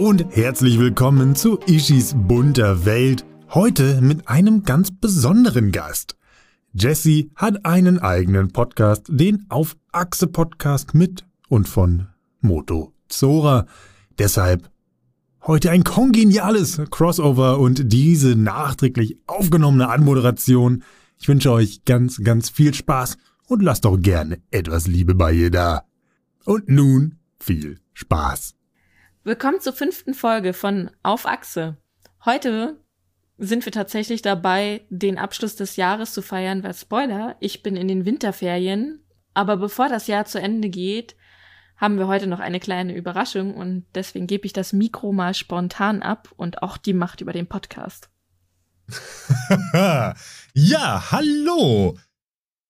und herzlich willkommen zu Ishis bunter Welt. Heute mit einem ganz besonderen Gast. Jessie hat einen eigenen Podcast, den Auf Achse Podcast mit und von Moto Zora. Deshalb heute ein kongeniales Crossover und diese nachträglich aufgenommene Anmoderation. Ich wünsche euch ganz, ganz viel Spaß und lasst doch gerne etwas Liebe bei ihr da. Und nun viel Spaß. Willkommen zur fünften Folge von Auf Achse. Heute sind wir tatsächlich dabei, den Abschluss des Jahres zu feiern, weil Spoiler, ich bin in den Winterferien. Aber bevor das Jahr zu Ende geht, haben wir heute noch eine kleine Überraschung und deswegen gebe ich das Mikro mal spontan ab und auch die Macht über den Podcast. ja, hallo!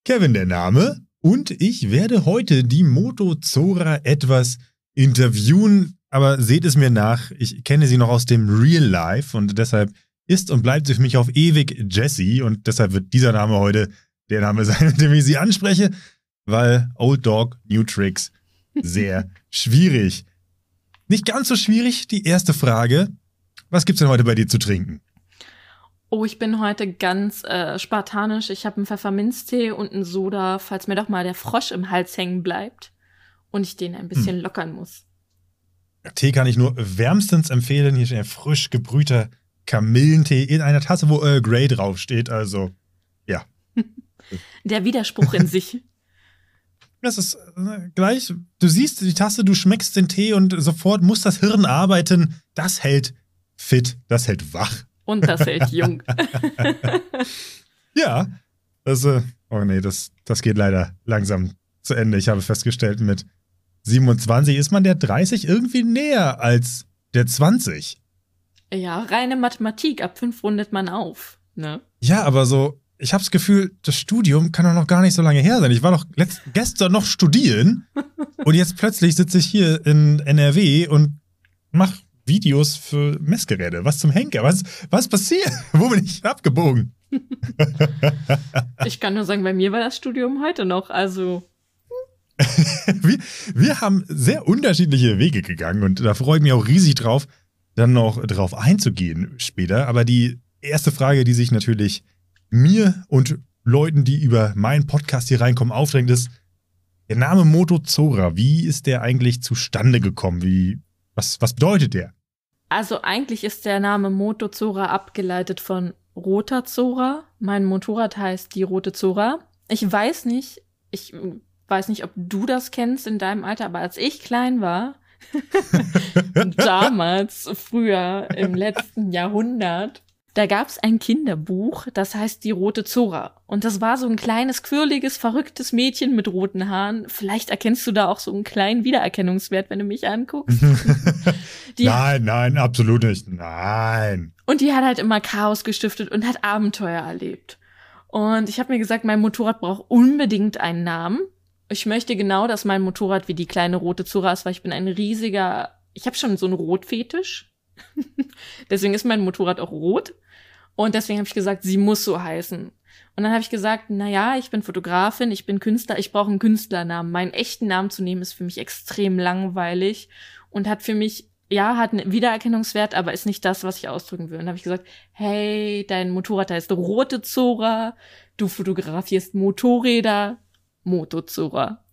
Kevin der Name und ich werde heute die Moto Zora etwas interviewen, aber seht es mir nach, ich kenne sie noch aus dem Real Life und deshalb ist und bleibt sie für mich auf ewig Jessie und deshalb wird dieser Name heute der Name sein, mit dem ich sie anspreche, weil Old Dog, New Tricks, sehr schwierig. Nicht ganz so schwierig, die erste Frage. Was gibt's denn heute bei dir zu trinken? Oh, ich bin heute ganz äh, spartanisch. Ich habe einen Pfefferminztee und einen Soda, falls mir doch mal der Frosch im Hals hängen bleibt und ich den ein bisschen hm. lockern muss. Tee kann ich nur wärmstens empfehlen. Hier steht ein frisch gebrühter Kamillentee in einer Tasse, wo Earl Grey draufsteht. Also, ja. Der Widerspruch in sich. Das ist äh, gleich, du siehst die Tasse, du schmeckst den Tee und sofort muss das Hirn arbeiten. Das hält fit, das hält wach. Und das hält jung. ja, das, äh, oh nee, das, das geht leider langsam zu Ende. Ich habe festgestellt, mit 27 ist man der 30 irgendwie näher als der 20. Ja, reine Mathematik, ab 5 rundet man auf. Ne? Ja, aber so, ich habe das Gefühl, das Studium kann doch noch gar nicht so lange her sein. Ich war doch letzt, gestern noch studieren und jetzt plötzlich sitze ich hier in NRW und mache Videos für Messgeräte. Was zum Henker? Was, was passiert? Wo bin ich abgebogen? ich kann nur sagen, bei mir war das Studium heute noch. Also wir, wir haben sehr unterschiedliche Wege gegangen und da freue ich mich auch riesig drauf, dann noch drauf einzugehen später. Aber die erste Frage, die sich natürlich mir und Leuten, die über meinen Podcast hier reinkommen, aufdrängt, ist, der Name Moto Zora, wie ist der eigentlich zustande gekommen? Wie, was, was bedeutet der? Also eigentlich ist der Name Moto Zora abgeleitet von Roter Zora. Mein Motorrad heißt die Rote Zora. Ich weiß nicht, ich weiß nicht, ob du das kennst in deinem Alter, aber als ich klein war, damals, früher, im letzten Jahrhundert, da gab's ein Kinderbuch, das heißt Die Rote Zora. Und das war so ein kleines, quirliges, verrücktes Mädchen mit roten Haaren. Vielleicht erkennst du da auch so einen kleinen Wiedererkennungswert, wenn du mich anguckst. nein, nein, absolut nicht. Nein. Und die hat halt immer Chaos gestiftet und hat Abenteuer erlebt. Und ich habe mir gesagt, mein Motorrad braucht unbedingt einen Namen. Ich möchte genau, dass mein Motorrad wie die kleine rote Zura ist, weil ich bin ein riesiger, ich habe schon so einen Rotfetisch. deswegen ist mein Motorrad auch rot. Und deswegen habe ich gesagt, sie muss so heißen. Und dann habe ich gesagt, na ja, ich bin Fotografin, ich bin Künstler, ich brauche einen Künstlernamen. Meinen echten Namen zu nehmen ist für mich extrem langweilig und hat für mich ja, hat einen Wiedererkennungswert, aber ist nicht das, was ich ausdrücken will. Und habe ich gesagt, hey, dein Motorrad heißt Rote Zora, du fotografierst Motorräder, Motozora.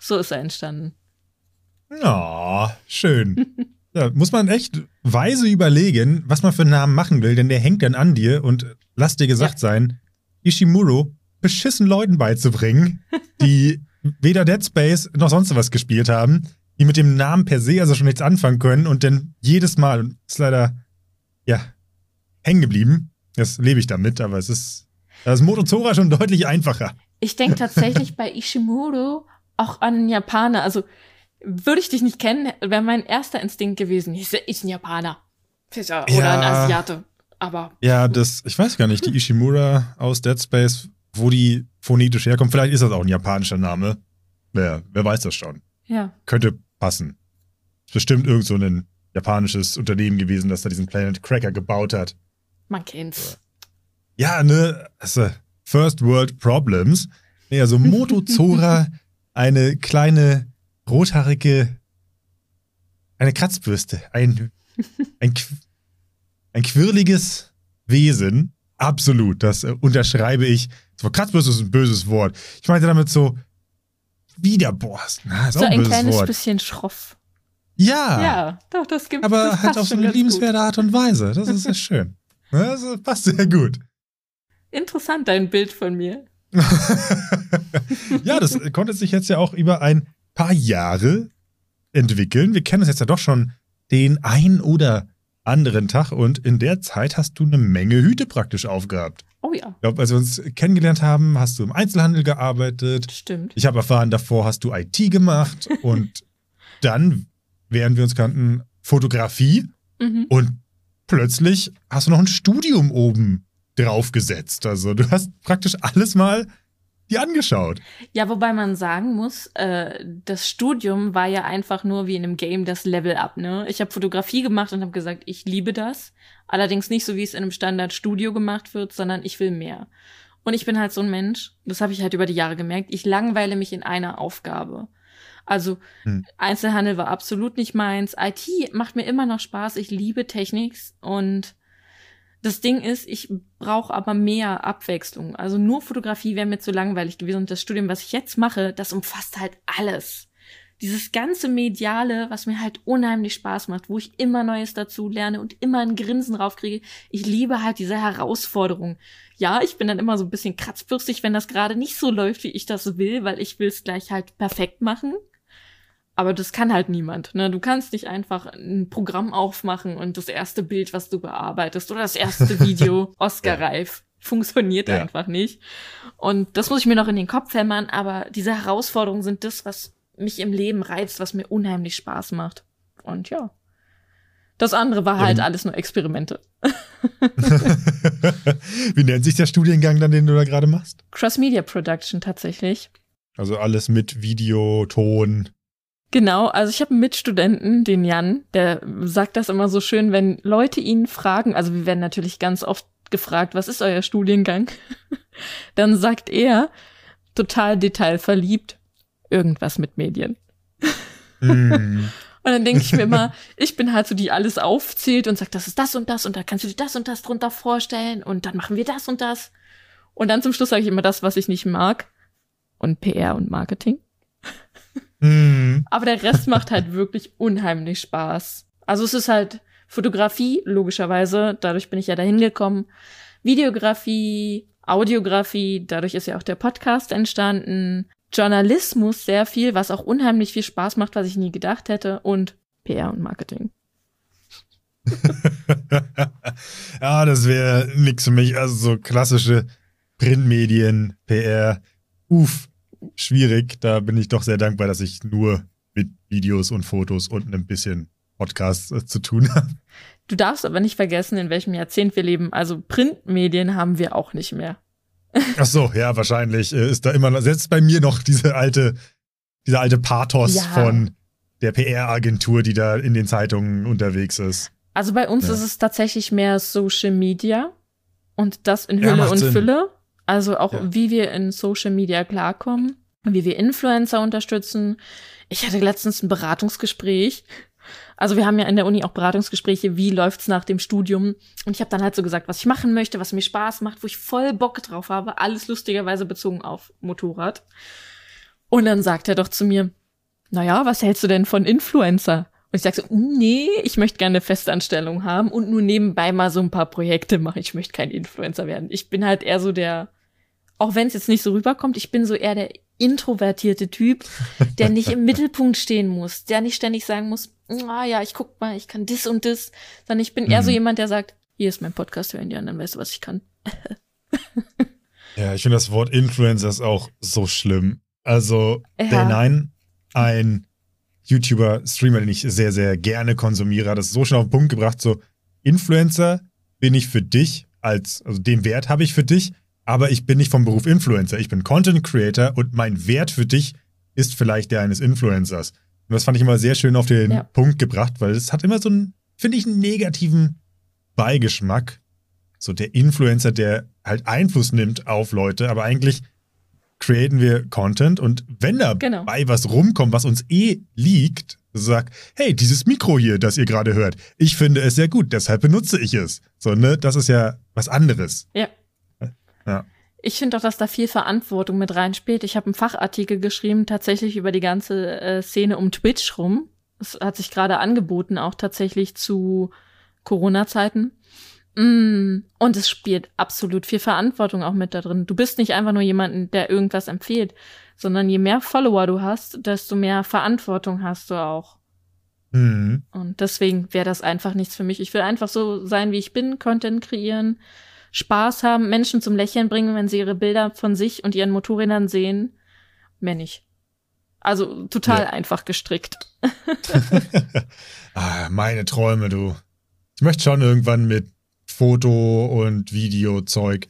So ist er entstanden. Ja, oh, schön. ja, muss man echt weise überlegen, was man für einen Namen machen will, denn der hängt dann an dir und lass dir gesagt ja. sein, Ishimuro beschissen Leuten beizubringen, die weder Dead Space noch sonst was gespielt haben, die mit dem Namen per se also schon nichts anfangen können und dann jedes Mal, ist leider, ja, hängen geblieben. Das lebe ich damit, aber es ist, das Motozora schon deutlich einfacher. Ich denke tatsächlich bei Ishimuro auch an einen Japaner. Also würde ich dich nicht kennen, wäre mein erster Instinkt gewesen. Ist, ist ein Japaner. Oder ja, ein Asiate. Aber. Ja, das, ich weiß gar nicht, die Ishimura aus Dead Space, wo die phonetisch herkommt. Vielleicht ist das auch ein japanischer Name. Wer, wer weiß das schon. Ja. Könnte passen. Ist bestimmt irgend so ein japanisches Unternehmen gewesen, das da diesen Planet Cracker gebaut hat. Man kennt's. Ja, ne, also, First World Problems. Nee, also Motozora, eine kleine rothaarige, eine Kratzbürste, ein ein, ein quirliges Wesen. Absolut, das äh, unterschreibe ich. So, Kratzbürste ist ein böses Wort. Ich meinte damit so, Widerborsten. Na, ist so ein, ein kleines Wort. bisschen schroff. Ja. Ja, doch, das gibt Aber das halt auf so eine liebenswerte gut. Art und Weise. Das ist sehr schön. Das passt sehr gut. Interessant, dein Bild von mir. ja, das konnte sich jetzt ja auch über ein paar Jahre entwickeln. Wir kennen uns jetzt ja doch schon den ein oder anderen Tag und in der Zeit hast du eine Menge Hüte praktisch aufgehabt. Oh ja. Ich glaube, als wir uns kennengelernt haben, hast du im Einzelhandel gearbeitet. Stimmt. Ich habe erfahren, davor hast du IT gemacht und dann, während wir uns kannten, Fotografie. Mhm. Und plötzlich hast du noch ein Studium oben draufgesetzt. Also du hast praktisch alles mal die angeschaut. Ja, wobei man sagen muss, äh, das Studium war ja einfach nur wie in einem Game das Level up. Ne? Ich habe Fotografie gemacht und habe gesagt, ich liebe das. Allerdings nicht so, wie es in einem Standardstudio gemacht wird, sondern ich will mehr. Und ich bin halt so ein Mensch, das habe ich halt über die Jahre gemerkt, ich langweile mich in einer Aufgabe. Also hm. Einzelhandel war absolut nicht meins. IT macht mir immer noch Spaß. Ich liebe Technik und das Ding ist, ich brauche aber mehr Abwechslung. Also nur Fotografie wäre mir zu langweilig gewesen. Und das Studium, was ich jetzt mache, das umfasst halt alles. Dieses ganze Mediale, was mir halt unheimlich Spaß macht, wo ich immer Neues dazu lerne und immer ein Grinsen raufkriege. Ich liebe halt diese Herausforderung. Ja, ich bin dann immer so ein bisschen kratzbürstig, wenn das gerade nicht so läuft, wie ich das will, weil ich will es gleich halt perfekt machen. Aber das kann halt niemand. Ne? Du kannst nicht einfach ein Programm aufmachen und das erste Bild, was du bearbeitest, oder das erste Video Oscar-reif. Funktioniert ja. einfach nicht. Und das muss ich mir noch in den Kopf hämmern, aber diese Herausforderungen sind das, was mich im Leben reizt, was mir unheimlich Spaß macht. Und ja. Das andere war halt ja, alles nur Experimente. Wie nennt sich der Studiengang dann, den du da gerade machst? Cross-Media Production tatsächlich. Also alles mit Video, Ton. Genau, also ich habe einen Mitstudenten, den Jan, der sagt das immer so schön, wenn Leute ihn fragen, also wir werden natürlich ganz oft gefragt, was ist euer Studiengang? Dann sagt er, total detailverliebt, irgendwas mit Medien. Mm. Und dann denke ich mir immer, ich bin halt so, die alles aufzählt und sagt, das ist das und das und da kannst du dir das und das drunter vorstellen und dann machen wir das und das. Und dann zum Schluss sage ich immer das, was ich nicht mag. Und PR und Marketing. Mhm. Aber der Rest macht halt wirklich unheimlich Spaß. Also es ist halt Fotografie, logischerweise, dadurch bin ich ja dahin gekommen. Videografie, Audiografie, dadurch ist ja auch der Podcast entstanden. Journalismus sehr viel, was auch unheimlich viel Spaß macht, was ich nie gedacht hätte. Und PR und Marketing. ja, das wäre nix für mich. Also so klassische Printmedien, PR, uff, schwierig. Da bin ich doch sehr dankbar, dass ich nur mit Videos und Fotos und ein bisschen Podcasts äh, zu tun habe. Du darfst aber nicht vergessen, in welchem Jahrzehnt wir leben. Also Printmedien haben wir auch nicht mehr. Ach so, ja, wahrscheinlich äh, ist da immer selbst bei mir noch diese alte, dieser alte Pathos ja. von der PR-Agentur, die da in den Zeitungen unterwegs ist. Also bei uns ja. ist es tatsächlich mehr Social Media und das in Hülle ja, und Sinn. Fülle. Also auch wie wir in Social Media klarkommen, wie wir Influencer unterstützen. Ich hatte letztens ein Beratungsgespräch. Also wir haben ja in der Uni auch Beratungsgespräche, wie läuft's nach dem Studium? Und ich habe dann halt so gesagt, was ich machen möchte, was mir Spaß macht, wo ich voll Bock drauf habe, alles lustigerweise bezogen auf Motorrad. Und dann sagt er doch zu mir, naja, was hältst du denn von Influencer? Und ich sage so, nee, ich möchte gerne eine Festanstellung haben und nur nebenbei mal so ein paar Projekte machen. Ich möchte kein Influencer werden. Ich bin halt eher so der auch wenn es jetzt nicht so rüberkommt, ich bin so eher der introvertierte Typ, der nicht im Mittelpunkt stehen muss, der nicht ständig sagen muss, ah ja, ich guck mal, ich kann das und das, sondern ich bin eher so mhm. jemand, der sagt, hier ist mein Podcast, hören die anderen, weißt du, was ich kann. ja, ich finde das Wort Influencer ist auch so schlimm. Also, ja. der Nein, ein YouTuber, Streamer, den ich sehr, sehr gerne konsumiere, hat das so schnell auf den Punkt gebracht, so, Influencer bin ich für dich als, also den Wert habe ich für dich, aber ich bin nicht vom Beruf Influencer. Ich bin Content Creator und mein Wert für dich ist vielleicht der eines Influencers. Und das fand ich immer sehr schön auf den ja. Punkt gebracht, weil es hat immer so einen, finde ich, einen negativen Beigeschmack. So der Influencer, der halt Einfluss nimmt auf Leute, aber eigentlich createn wir Content und wenn dabei Genau. was rumkommt, was uns eh liegt, sag, hey, dieses Mikro hier, das ihr gerade hört, ich finde es sehr gut, deshalb benutze ich es. So, ne, das ist ja was anderes. Ja. Ja. Ich finde auch, dass da viel Verantwortung mit reinspielt. Ich habe einen Fachartikel geschrieben, tatsächlich über die ganze äh, Szene um Twitch rum. Es hat sich gerade angeboten, auch tatsächlich zu Corona-Zeiten. Mm, und es spielt absolut viel Verantwortung auch mit da drin. Du bist nicht einfach nur jemanden, der irgendwas empfiehlt, sondern je mehr Follower du hast, desto mehr Verantwortung hast du auch. Mhm. Und deswegen wäre das einfach nichts für mich. Ich will einfach so sein, wie ich bin, Content kreieren, Spaß haben, Menschen zum Lächeln bringen, wenn sie ihre Bilder von sich und ihren Motorrädern sehen. Mehr nicht. Also total Ja. einfach gestrickt. ah, meine Träume, du. Ich möchte schon irgendwann mit Foto- und Videozeug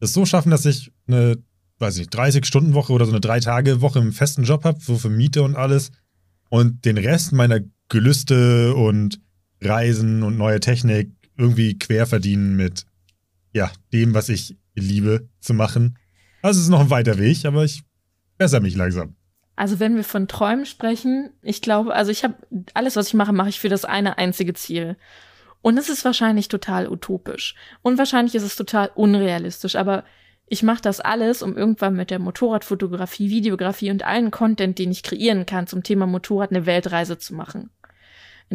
es so schaffen, dass ich eine, weiß ich nicht, 30-Stunden-Woche oder so eine Drei-Tage-Woche im festen Job habe, so für Miete und alles. Und den Rest meiner Gelüste und Reisen und neue Technik irgendwie quer verdienen mit, ja, dem, was ich liebe zu machen. Also es ist noch ein weiter Weg, aber ich bessere mich langsam. Also wenn wir von Träumen sprechen, ich glaube, also ich habe alles, was ich mache, mache ich für das eine einzige Ziel. Und es ist wahrscheinlich total utopisch. Und wahrscheinlich ist es total unrealistisch. Aber ich mache das alles, um irgendwann mit der Motorradfotografie, Videografie und allen Content, den ich kreieren kann, zum Thema Motorrad eine Weltreise zu machen.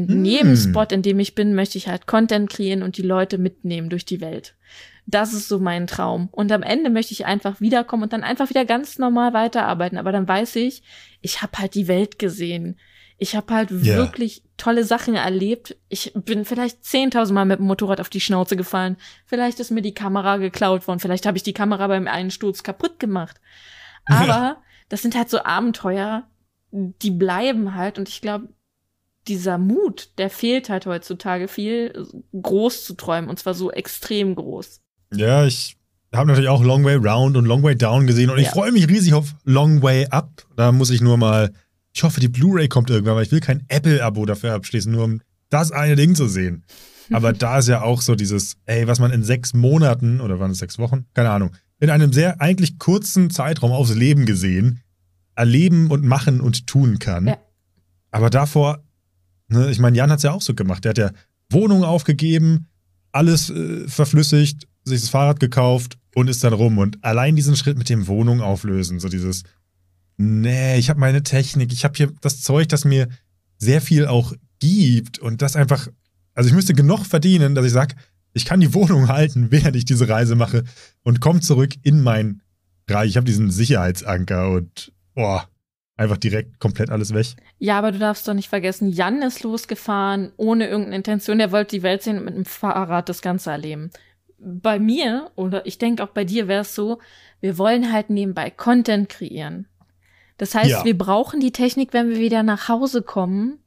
In Hm. jedem Spot, in dem ich bin, möchte ich halt Content kreieren und die Leute mitnehmen durch die Welt. Das ist so mein Traum. Und am Ende möchte ich einfach wiederkommen und dann einfach wieder ganz normal weiterarbeiten. Aber dann weiß ich, ich habe halt die Welt gesehen. Ich habe halt Ja. wirklich tolle Sachen erlebt. Ich bin vielleicht 10.000 Mal mit dem Motorrad auf die Schnauze gefallen. Vielleicht ist mir die Kamera geklaut worden. Vielleicht habe ich die Kamera beim Einsturz kaputt gemacht. Aber das sind halt so Abenteuer, die bleiben halt. Und ich glaube, dieser Mut, der fehlt halt heutzutage viel, groß zu träumen. Und zwar so extrem groß. Ja, ich habe natürlich auch Long Way Round und Long Way Down gesehen und ich Ja. freue mich riesig auf Long Way Up. Da muss ich nur mal, ich hoffe, die Blu-ray kommt irgendwann, weil ich will kein Apple-Abo dafür abschließen, nur um das eine Ding zu sehen. Aber da ist ja auch so dieses, ey, was man in sechs Monaten, oder waren es sechs Wochen? Keine Ahnung, in einem sehr eigentlich kurzen Zeitraum aufs Leben gesehen, erleben und machen und tun kann. Ja. Aber davor, ne, ich meine, Jan hat es ja auch so gemacht. Der hat ja Wohnung aufgegeben, alles äh, verflüssigt, sich das Fahrrad gekauft und ist dann rum. Und allein diesen Schritt mit dem Wohnung auflösen, so dieses, nee, ich habe meine Technik, ich habe hier das Zeug, das mir sehr viel auch gibt und das einfach, also ich müsste genug verdienen, dass ich sage, ich kann die Wohnung halten, während ich diese Reise mache und komme zurück in mein Reich. Ich habe diesen Sicherheitsanker und boah, einfach direkt komplett alles weg. Ja, aber du darfst doch nicht vergessen, Jan ist losgefahren, ohne irgendeine Intention. Der wollte die Welt sehen und mit dem Fahrrad das Ganze erleben. Bei mir, oder ich denke auch bei dir wäre es so, wir wollen halt nebenbei Content kreieren. Das heißt, Ja. wir brauchen die Technik, wenn wir wieder nach Hause kommen,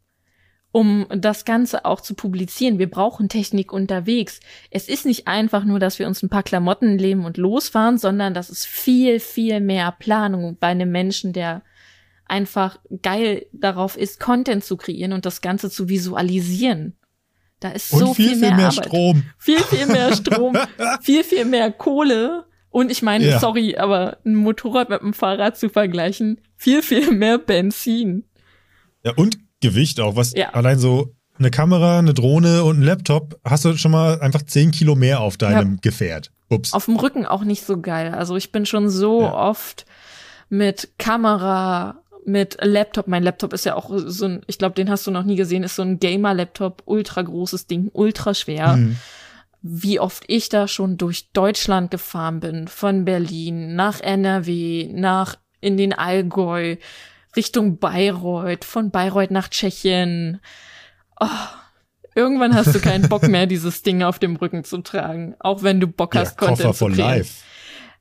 um das Ganze auch zu publizieren. Wir brauchen Technik unterwegs. Es ist nicht einfach nur, dass wir uns ein paar Klamotten nehmen und losfahren, sondern das ist viel, viel mehr Planung bei einem Menschen, der einfach geil darauf ist, Content zu kreieren und das Ganze zu visualisieren. Da ist Und so viel, viel mehr, Arbeit. Strom. Viel, viel mehr Strom, viel, viel mehr Kohle. Und ich meine, Ja. sorry, aber ein Motorrad mit einem Fahrrad zu vergleichen, viel, viel mehr Benzin. Ja, und Gewicht auch. Was Ja. allein so eine Kamera, eine Drohne und ein Laptop hast du schon mal einfach 10 Kilo mehr auf deinem Gefährt. Ups. Auf dem Rücken auch nicht so geil. Also ich bin schon so Ja. oft mit Kamera, mit Laptop. Mein Laptop ist ja auch so ein, ich glaube, den hast du noch nie gesehen, ist so ein Gamer-Laptop, ultra großes Ding, ultra schwer. Mhm. Wie oft ich da schon durch Deutschland gefahren bin, von Berlin nach NRW, nach in den Allgäu, Richtung Bayreuth, von Bayreuth nach Tschechien. Oh, irgendwann hast du keinen Bock mehr, dieses Ding auf dem Rücken zu tragen, auch wenn du Bock Ja, hast, Content Koffer zu for life.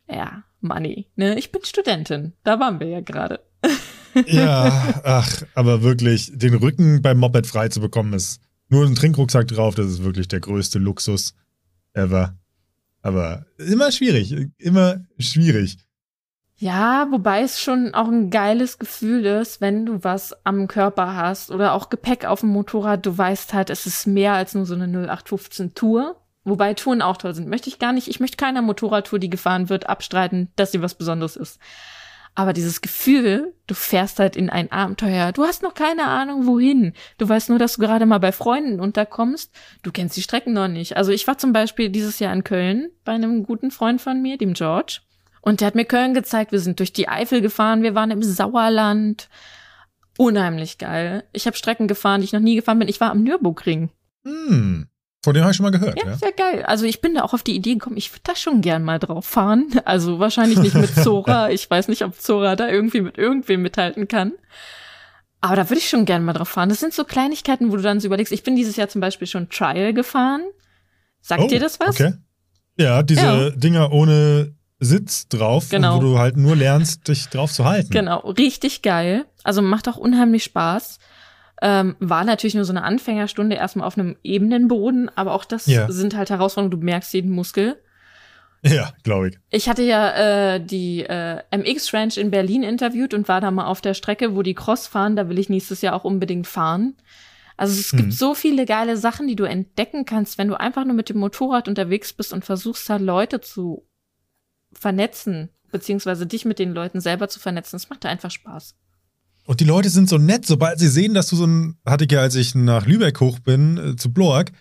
Ja, Money. Ne? Ich bin Studentin. Da waren wir ja gerade. Ja, ach, aber wirklich, den Rücken beim Moped frei zu bekommen, ist nur ein Trinkrucksack drauf, das ist wirklich der größte Luxus ever. Aber immer schwierig, immer schwierig. Ja, wobei es schon auch ein geiles Gefühl ist, wenn du was am Körper hast oder auch Gepäck auf dem Motorrad. Du weißt halt, es ist mehr als nur so eine 0815 Tour. Wobei Touren auch toll sind. Möchte ich gar nicht. Ich möchte keiner Motorradtour, die gefahren wird, abstreiten, dass sie was Besonderes ist. Aber dieses Gefühl, du fährst halt in ein Abenteuer, du hast noch keine Ahnung wohin. Du weißt nur, dass du gerade mal bei Freunden unterkommst. Du kennst die Strecken noch nicht. Also ich war zum Beispiel dieses Jahr in Köln bei einem guten Freund von mir, dem George. Und der hat mir Köln gezeigt. Wir sind durch die Eifel gefahren, wir waren im Sauerland. Unheimlich geil. Ich habe Strecken gefahren, die ich noch nie gefahren bin. Ich war am Nürburgring. Hm. Von dem habe ich schon mal gehört. Ja, ja, sehr geil. Also ich bin da auch auf die Idee gekommen, ich würde da schon gern mal drauf fahren. Also wahrscheinlich nicht mit Zora. ich weiß nicht, ob Zora da irgendwie mit irgendwem mithalten kann. Aber da würde ich schon gern mal drauf fahren. Das sind so Kleinigkeiten, wo du dann so überlegst. Ich bin dieses Jahr zum Beispiel schon Trial gefahren. Sagt oh, dir das was? Okay. Ja, diese ja. Dinger ohne Sitz drauf, genau. wo du halt nur lernst, dich drauf zu halten. Genau, richtig geil. Also macht auch unheimlich Spaß. Ähm, war natürlich nur so eine Anfängerstunde erstmal auf einem ebenen Boden, aber auch das ja. sind halt Herausforderungen, du merkst jeden Muskel. Ja, glaube ich. Ich hatte ja äh, die äh, MX Ranch in Berlin interviewt und war da mal auf der Strecke, wo die Cross fahren. Da will ich nächstes Jahr auch unbedingt fahren. Also es mhm. gibt so viele geile Sachen, die du entdecken kannst, wenn du einfach nur mit dem Motorrad unterwegs bist und versuchst halt Leute zu vernetzen, beziehungsweise dich mit den Leuten selber zu vernetzen. Das macht da einfach Spaß. Und die Leute sind so nett, sobald sie sehen, dass du so ein, hatte ich ja, als ich nach Lübeck hoch bin, äh, zu Bloag,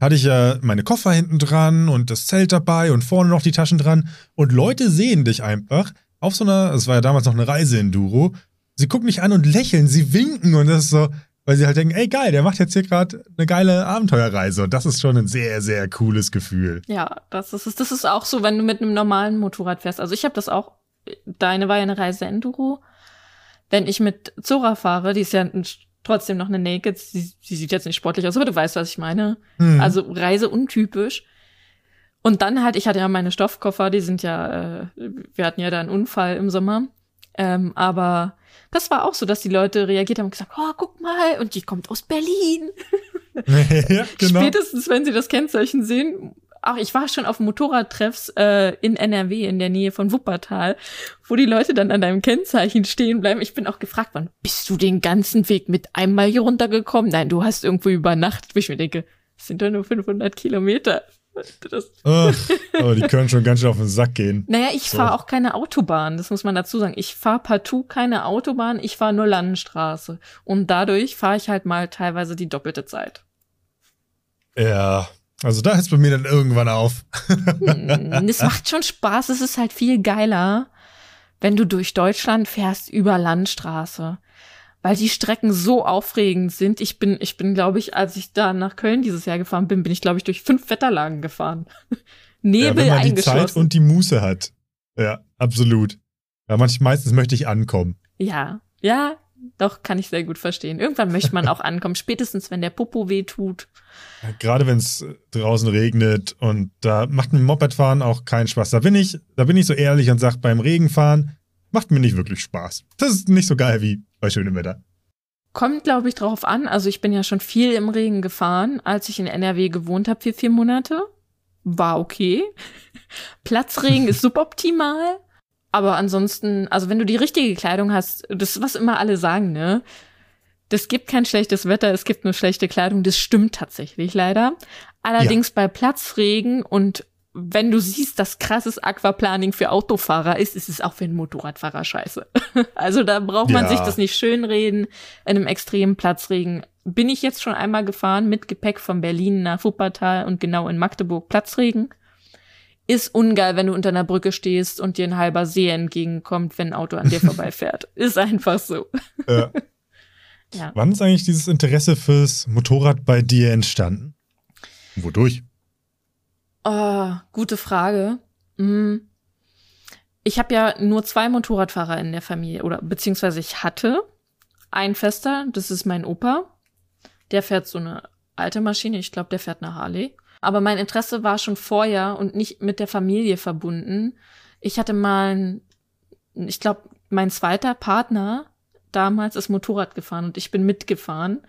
hatte ich ja meine Koffer hinten dran und das Zelt dabei und vorne noch die Taschen dran. Und Leute sehen dich einfach auf so einer, es war ja damals noch eine Reise-Enduro, sie gucken dich an und lächeln, sie winken und das ist so, weil sie halt denken, ey geil, der macht jetzt hier gerade eine geile Abenteuerreise und das ist schon ein sehr, sehr cooles Gefühl. Ja, das ist, das ist auch so, wenn du mit einem normalen Motorrad fährst. Also ich habe das auch, deine war ja eine Reise-Enduro wenn ich mit Zora fahre, die ist ja trotzdem noch eine Naked, sie, sie sieht jetzt nicht sportlich aus, aber du weißt, was ich meine. Mhm. Also reiseuntypisch. Und dann halt, ich hatte ja meine Stoffkoffer, die sind ja, äh, wir hatten ja da einen Unfall im Sommer. Ähm, aber das war auch so, dass die Leute reagiert haben und gesagt, oh, guck mal, und die kommt aus Berlin. ja, genau. Spätestens, wenn sie das Kennzeichen sehen, ach, ich war schon auf Motorradtreffs äh, in NRW in der Nähe von Wuppertal, wo die Leute dann an deinem Kennzeichen stehen bleiben. Ich bin auch gefragt worden, bist du den ganzen Weg mit einmal hier runtergekommen? Nein, du hast irgendwo übernachtet. Wo ich mir denke, das sind doch nur 500 Kilometer. Das Ach, aber die können schon ganz schön auf den Sack gehen. Naja, ich so. fahre auch keine Autobahn, das muss man dazu sagen. Ich fahre partout keine Autobahn, ich fahre nur Landstraße. Und dadurch fahre ich halt mal teilweise die doppelte Zeit. Ja, also da hört es bei mir dann irgendwann auf. Hm, es macht schon Spaß, es ist halt viel geiler, wenn du durch Deutschland fährst über Landstraße. Weil die Strecken so aufregend sind. Ich bin, ich bin, glaube ich, als ich da nach Köln dieses Jahr gefahren bin, bin ich, glaube ich, durch fünf Wetterlagen gefahren. Nebel ja, wenn man die Zeit und die Muße hat. Ja, absolut. Ja, manch, meistens möchte ich ankommen. Ja, ja, doch, kann ich sehr gut verstehen. Irgendwann möchte man auch ankommen, spätestens wenn der Popo weh tut. Ja, gerade wenn es draußen regnet und da macht ein Mopedfahren auch keinen Spaß. Da bin ich, da bin ich so ehrlich und sage, beim Regenfahren macht mir nicht wirklich Spaß. Das ist nicht so geil wie bei schönem Wetter. Kommt, glaube ich, drauf an. Also ich bin ja schon viel im Regen gefahren, als ich in NRW gewohnt habe für vier Monate. War okay. Platzregen ist suboptimal. Aber ansonsten, also wenn du die richtige Kleidung hast, das was immer alle sagen, ne? Das gibt kein schlechtes Wetter, es gibt nur schlechte Kleidung. Das stimmt tatsächlich leider. Allerdings ja. bei Platzregen und wenn du siehst, dass krasses Aquaplaning für Autofahrer ist, ist es auch für einen Motorradfahrer scheiße. also da braucht man ja. sich das nicht schönreden. In einem extremen Platzregen bin ich jetzt schon einmal gefahren mit Gepäck von Berlin nach Wuppertal und genau in Magdeburg Platzregen ist ungeil, wenn du unter einer Brücke stehst und dir ein halber See entgegenkommt, wenn ein Auto an dir vorbeifährt. Ist einfach so. Ja. ja. Wann ist eigentlich dieses Interesse fürs Motorrad bei dir entstanden? Wodurch? Oh, gute Frage. Hm. Ich habe ja nur zwei Motorradfahrer in der Familie, oder beziehungsweise ich hatte ein Fester, das ist mein Opa. Der fährt so eine alte Maschine, ich glaube, der fährt eine Harley. Aber mein Interesse war schon vorher und nicht mit der Familie verbunden. Ich hatte mal, ich glaube, mein zweiter Partner damals ist Motorrad gefahren und ich bin mitgefahren.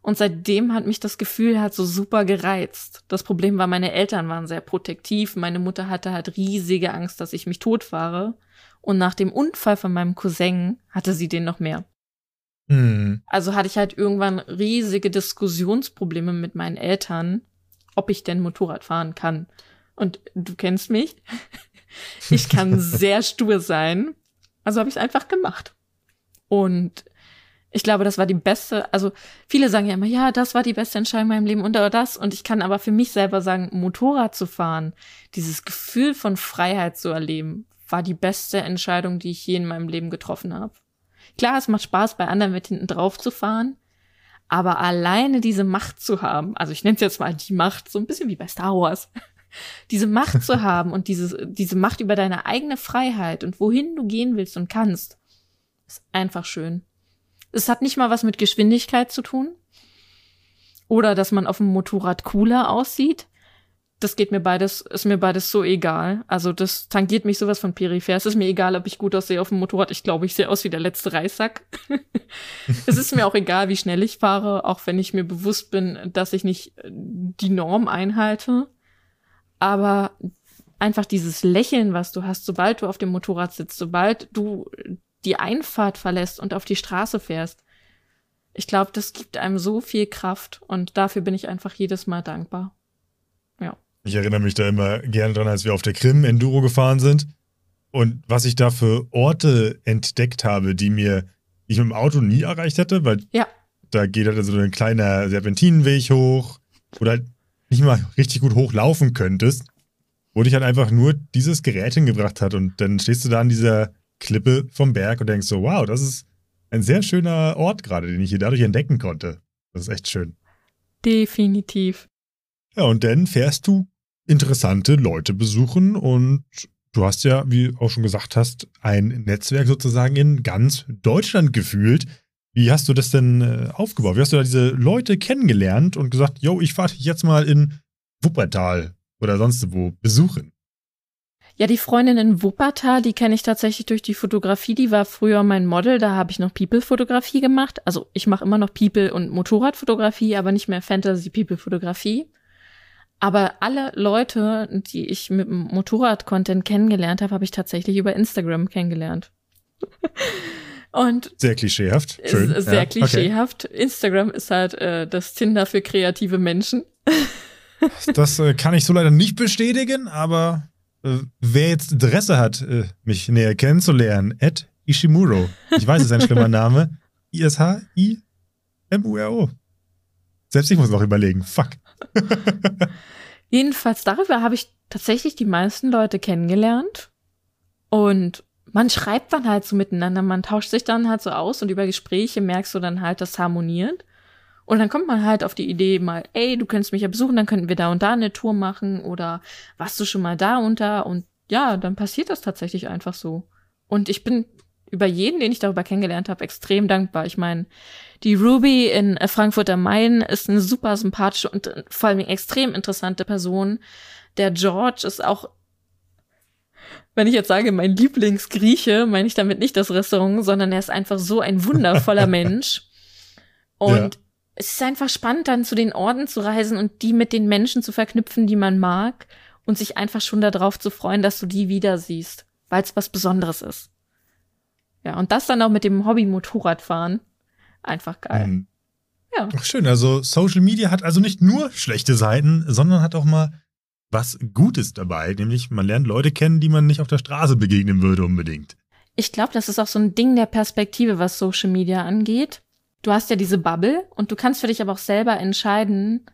Und seitdem hat mich das Gefühl halt so super gereizt. Das Problem war, meine Eltern waren sehr protektiv. Meine Mutter hatte halt riesige Angst, dass ich mich totfahre. Und nach dem Unfall von meinem Cousin hatte sie den noch mehr. Mhm. Also hatte ich halt irgendwann riesige Diskussionsprobleme mit meinen Eltern, ob ich denn Motorrad fahren kann. Und du kennst mich. Ich kann sehr stur sein. Also habe ich es einfach gemacht. Und ich glaube, das war die beste, also viele sagen ja immer, ja, das war die beste Entscheidung in meinem Leben und oder das. Und ich kann aber für mich selber sagen, Motorrad zu fahren, dieses Gefühl von Freiheit zu erleben, war die beste Entscheidung, die ich je in meinem Leben getroffen habe. Klar, es macht Spaß, bei anderen mit hinten drauf zu fahren, aber alleine diese Macht zu haben, also ich nenne es jetzt mal die Macht, so ein bisschen wie bei Star Wars, diese Macht zu haben und diese, diese Macht über deine eigene Freiheit und wohin du gehen willst und kannst, ist einfach schön. Es hat nicht mal was mit Geschwindigkeit zu tun. Oder dass man auf dem Motorrad cooler aussieht. Das geht mir beides, ist mir beides so egal. Also das tangiert mich sowas von peripher. Es ist mir egal, ob ich gut aussehe auf dem Motorrad. Ich glaube, ich sehe aus wie der letzte Reissack. es ist mir auch egal, wie schnell ich fahre, auch wenn ich mir bewusst bin, dass ich nicht die Norm einhalte. Aber einfach dieses Lächeln, was du hast, sobald du auf dem Motorrad sitzt, sobald du die Einfahrt verlässt und auf die Straße fährst. Ich glaube, das gibt einem so viel Kraft und dafür bin ich einfach jedes Mal dankbar. Ich erinnere mich da immer gerne dran, als wir auf der Krim Enduro gefahren sind und was ich da für Orte entdeckt habe, die mir die ich mit dem Auto nie erreicht hätte, weil ja. da geht halt so ein kleiner Serpentinenweg hoch oder halt nicht mal richtig gut hochlaufen könntest, wo dich halt einfach nur dieses Gerät hingebracht hat und dann stehst du da an dieser Klippe vom Berg und denkst so, wow, das ist ein sehr schöner Ort gerade, den ich hier dadurch entdecken konnte. Das ist echt schön. Definitiv. Ja, und dann fährst du interessante Leute besuchen und du hast ja, wie auch schon gesagt hast, ein Netzwerk sozusagen in ganz Deutschland gefühlt. Wie hast du das denn äh, aufgebaut? Wie hast du da diese Leute kennengelernt und gesagt, yo, ich fahre dich jetzt mal in Wuppertal oder sonst wo besuchen? Ja, die Freundin in Wuppertal, die kenne ich tatsächlich durch die Fotografie. Die war früher mein Model, da habe ich noch People-Fotografie gemacht. Also ich mache immer noch People- und Motorradfotografie, aber nicht mehr Fantasy-People-Fotografie. Aber alle Leute, die ich mit dem Motorrad-Content kennengelernt habe, habe ich tatsächlich über Instagram kennengelernt. Und sehr klischeehaft. Schön. Sehr ja, klischeehaft. Okay. Instagram ist halt äh, das Tinder für kreative Menschen. das äh, kann ich so leider nicht bestätigen, aber äh, wer jetzt Interesse hat, äh, mich näher kennenzulernen, Ed Ishimuro. Ich weiß, es ist ein schlimmer Name. I-S-H-I-M-U-R-O. Selbst ich muss noch überlegen. Fuck. Jedenfalls darüber habe ich tatsächlich die meisten Leute kennengelernt. Und man schreibt dann halt so miteinander, man tauscht sich dann halt so aus und über Gespräche merkst du dann halt, das harmoniert. Und dann kommt man halt auf die Idee mal, ey, du könntest mich ja besuchen, dann könnten wir da und da eine Tour machen oder warst du schon mal da und da und ja, dann passiert das tatsächlich einfach so. Und ich bin über jeden, den ich darüber kennengelernt habe, extrem dankbar. Ich meine, die Ruby in äh, Frankfurt am Main ist eine super sympathische und äh, vor allem extrem interessante Person. Der George ist auch, wenn ich jetzt sage, mein Lieblingsgrieche, meine ich damit nicht das Restaurant, sondern er ist einfach so ein wundervoller Mensch. Und ja es ist einfach spannend, dann zu den Orten zu reisen und die mit den Menschen zu verknüpfen, die man mag und sich einfach schon darauf zu freuen, dass du die wieder siehst, weil es was Besonderes ist. Ja, und das dann auch mit dem Hobby Motorradfahren. Einfach geil. Mhm. Ja. Ach, schön. Also Social Media hat also nicht nur schlechte Seiten, sondern hat auch mal was Gutes dabei. Nämlich man lernt Leute kennen, die man nicht auf der Straße begegnen würde unbedingt. Ich glaube, das ist auch so ein Ding der Perspektive, was Social Media angeht du hast ja diese Bubble und du kannst für dich aber auch selber entscheiden,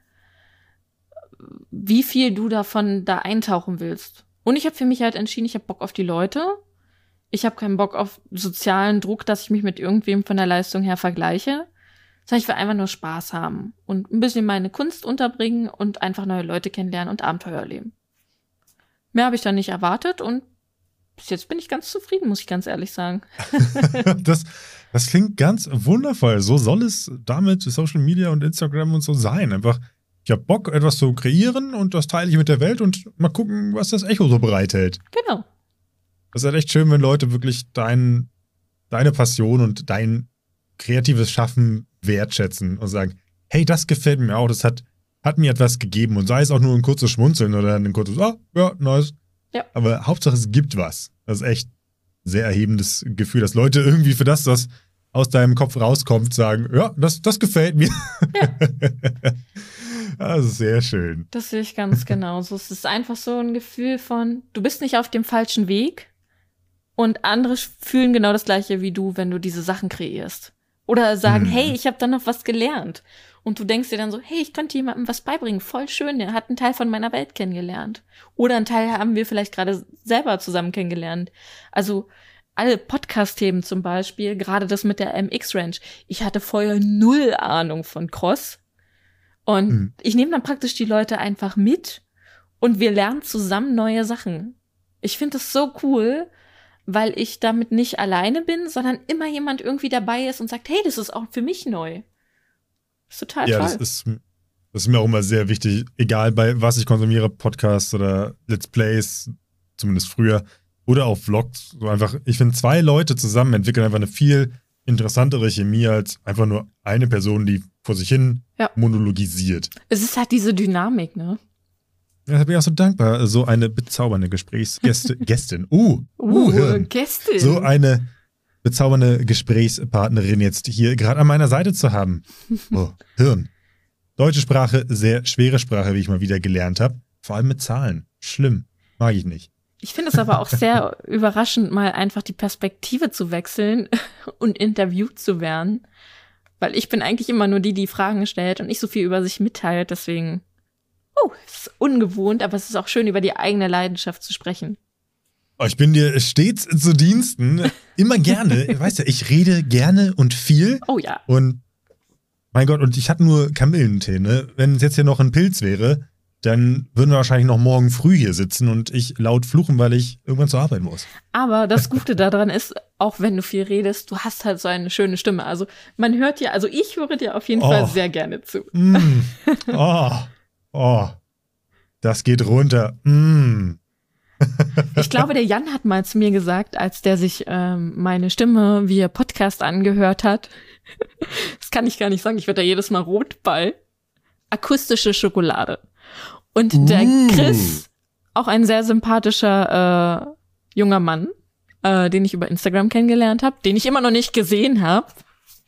wie viel du davon da eintauchen willst. Und ich habe für mich halt entschieden, ich habe Bock auf die Leute. Ich habe keinen Bock auf sozialen Druck, dass ich mich mit irgendwem von der Leistung her vergleiche. Sondern ich will einfach nur Spaß haben und ein bisschen meine Kunst unterbringen und einfach neue Leute kennenlernen und Abenteuer erleben. Mehr habe ich da nicht erwartet und bis jetzt bin ich ganz zufrieden, muss ich ganz ehrlich sagen. das, das klingt ganz wundervoll. So soll es damit Social Media und Instagram und so sein. Einfach, ich habe Bock, etwas zu kreieren und das teile ich mit der Welt und mal gucken, was das Echo so bereithält. Genau. Das ist halt echt schön, wenn Leute wirklich dein, deine Passion und dein kreatives Schaffen wertschätzen und sagen, hey, das gefällt mir auch, das hat, hat mir etwas gegeben und sei es auch nur ein kurzes Schmunzeln oder ein kurzes, ah, ja, nice. Ja. Aber Hauptsache es gibt was. Das ist echt ein sehr erhebendes Gefühl, dass Leute irgendwie für das, was aus deinem Kopf rauskommt, sagen, ja, das, das gefällt mir. Ja. das ist sehr schön. Das sehe ich ganz genauso. Es ist einfach so ein Gefühl von, du bist nicht auf dem falschen Weg. Und andere fühlen genau das gleiche wie du, wenn du diese Sachen kreierst. Oder sagen, Mhm. hey, ich habe da noch was gelernt. Und du denkst dir dann so, hey, ich könnte jemandem was beibringen, voll schön, der hat einen Teil von meiner Welt kennengelernt. Oder einen Teil haben wir vielleicht gerade selber zusammen kennengelernt. Also alle Podcast-Themen zum Beispiel, gerade das mit der MX-Ranch. Ich hatte vorher null Ahnung von Cross. Und Mhm. ich nehme dann praktisch die Leute einfach mit und wir lernen zusammen neue Sachen. Ich finde das so cool, weil ich damit nicht alleine bin, sondern immer jemand irgendwie dabei ist und sagt, hey, das ist auch für mich neu. ist total Ja, toll. das ist, das ist mir auch immer sehr wichtig, egal bei was ich konsumiere, Podcasts oder Let's Plays, zumindest früher, oder auch Vlogs. So einfach, ich finde, zwei Leute zusammen entwickeln einfach eine viel interessantere Chemie als einfach nur eine Person, die vor sich hin Ja. monologisiert. es ist halt diese Dynamik, ne? Da bin ich auch so dankbar, so eine bezaubernde Gesprächsgäste, Gästin, uh, uh, Hirn. Gästin. so eine bezaubernde Gesprächspartnerin jetzt hier gerade an meiner Seite zu haben. Oh, Hirn. Deutsche Sprache, sehr schwere Sprache, wie ich mal wieder gelernt habe. Vor allem mit Zahlen. Schlimm. Mag ich nicht. Ich finde es aber auch sehr überraschend, mal einfach die Perspektive zu wechseln und interviewt zu werden. Weil ich bin eigentlich immer nur die, die Fragen stellt und nicht so viel über sich mitteilt. Deswegen, oh, es ist ungewohnt, aber es ist auch schön, über die eigene Leidenschaft zu sprechen. Oh, ich bin dir stets zu Diensten. Immer gerne. weißt du, ich rede gerne und viel. Oh ja. Und mein Gott, und ich hatte nur Kamillentee, ne? Wenn es jetzt hier noch ein Pilz wäre, dann würden wir wahrscheinlich noch morgen früh hier sitzen und ich laut fluchen, weil ich irgendwann zur Arbeit muss. Aber das Gute daran ist, auch wenn du viel redest, du hast halt so eine schöne Stimme. Also man hört dir, also ich höre dir auf jeden Oh. Fall sehr gerne zu. Mm. Oh, oh. Das geht runter. Mm. Ich glaube, der Jan hat mal zu mir gesagt, als der sich ähm, meine Stimme via Podcast angehört hat. Das kann ich gar nicht sagen, ich werde da jedes Mal rot bei. Akustische Schokolade. Und der Uh. Chris, auch ein sehr sympathischer äh, junger Mann, äh, den ich über Instagram kennengelernt habe, den ich immer noch nicht gesehen habe.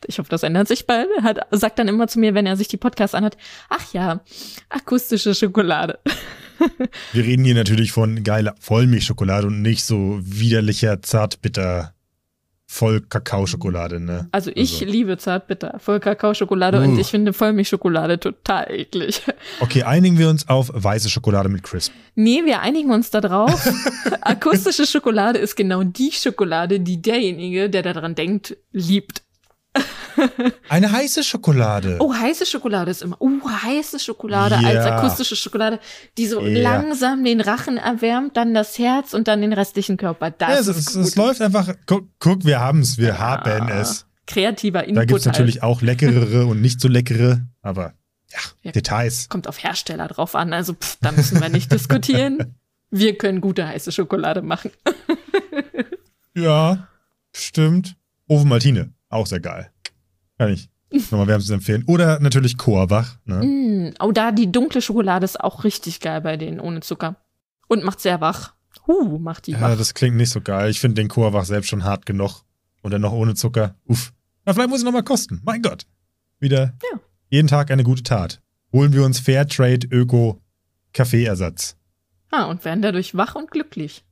Ich hoffe, das ändert sich bald. Hat, sagt dann immer zu mir, wenn er sich die Podcasts anhört, ach ja, akustische Schokolade. Wir reden hier natürlich von geiler Vollmilchschokolade und nicht so widerlicher Zartbitter Voll-Kakao-Schokolade, ne? Also ich Also. liebe Zartbitter, voll Kakaoschokolade und Uh. ich finde Vollmilchschokolade total eklig. Okay, einigen wir uns auf weiße Schokolade mit Crisp. Nee, wir einigen uns da drauf. Akustische Schokolade ist genau die Schokolade, die derjenige, der daran denkt, liebt. Eine heiße Schokolade. Oh, heiße Schokolade ist immer. Uh, heiße Schokolade Ja. als akustische Schokolade, die so Ja. langsam den Rachen erwärmt, dann das Herz und dann den restlichen Körper. Das ja, es, ist es, es läuft einfach. Guck, guck wir haben es, wir haben es. Kreativer Input. Da gibt es halt. natürlich auch leckerere und nicht so leckere, aber ja, Ja. Details. Kommt auf Hersteller drauf an, also pff, da müssen wir nicht diskutieren. Wir können gute heiße Schokolade machen. Ja, stimmt. Ofen Maltine, auch sehr geil. Kann ich nochmal wärmstens empfehlen. Oder natürlich Korbach. Ne? Mm, oh, da die dunkle Schokolade ist auch richtig geil bei denen ohne Zucker. Und macht sehr wach. Huh, macht die Ja, wach. das klingt nicht so geil. Ich finde den Korbach selbst schon hart genug. Und dann noch ohne Zucker. Uff. Na, vielleicht muss ich nochmal kosten. Mein Gott. Wieder Ja. jeden Tag eine gute Tat. Holen wir uns Fairtrade Öko Kaffeeersatz. Ah, und werden dadurch wach und glücklich.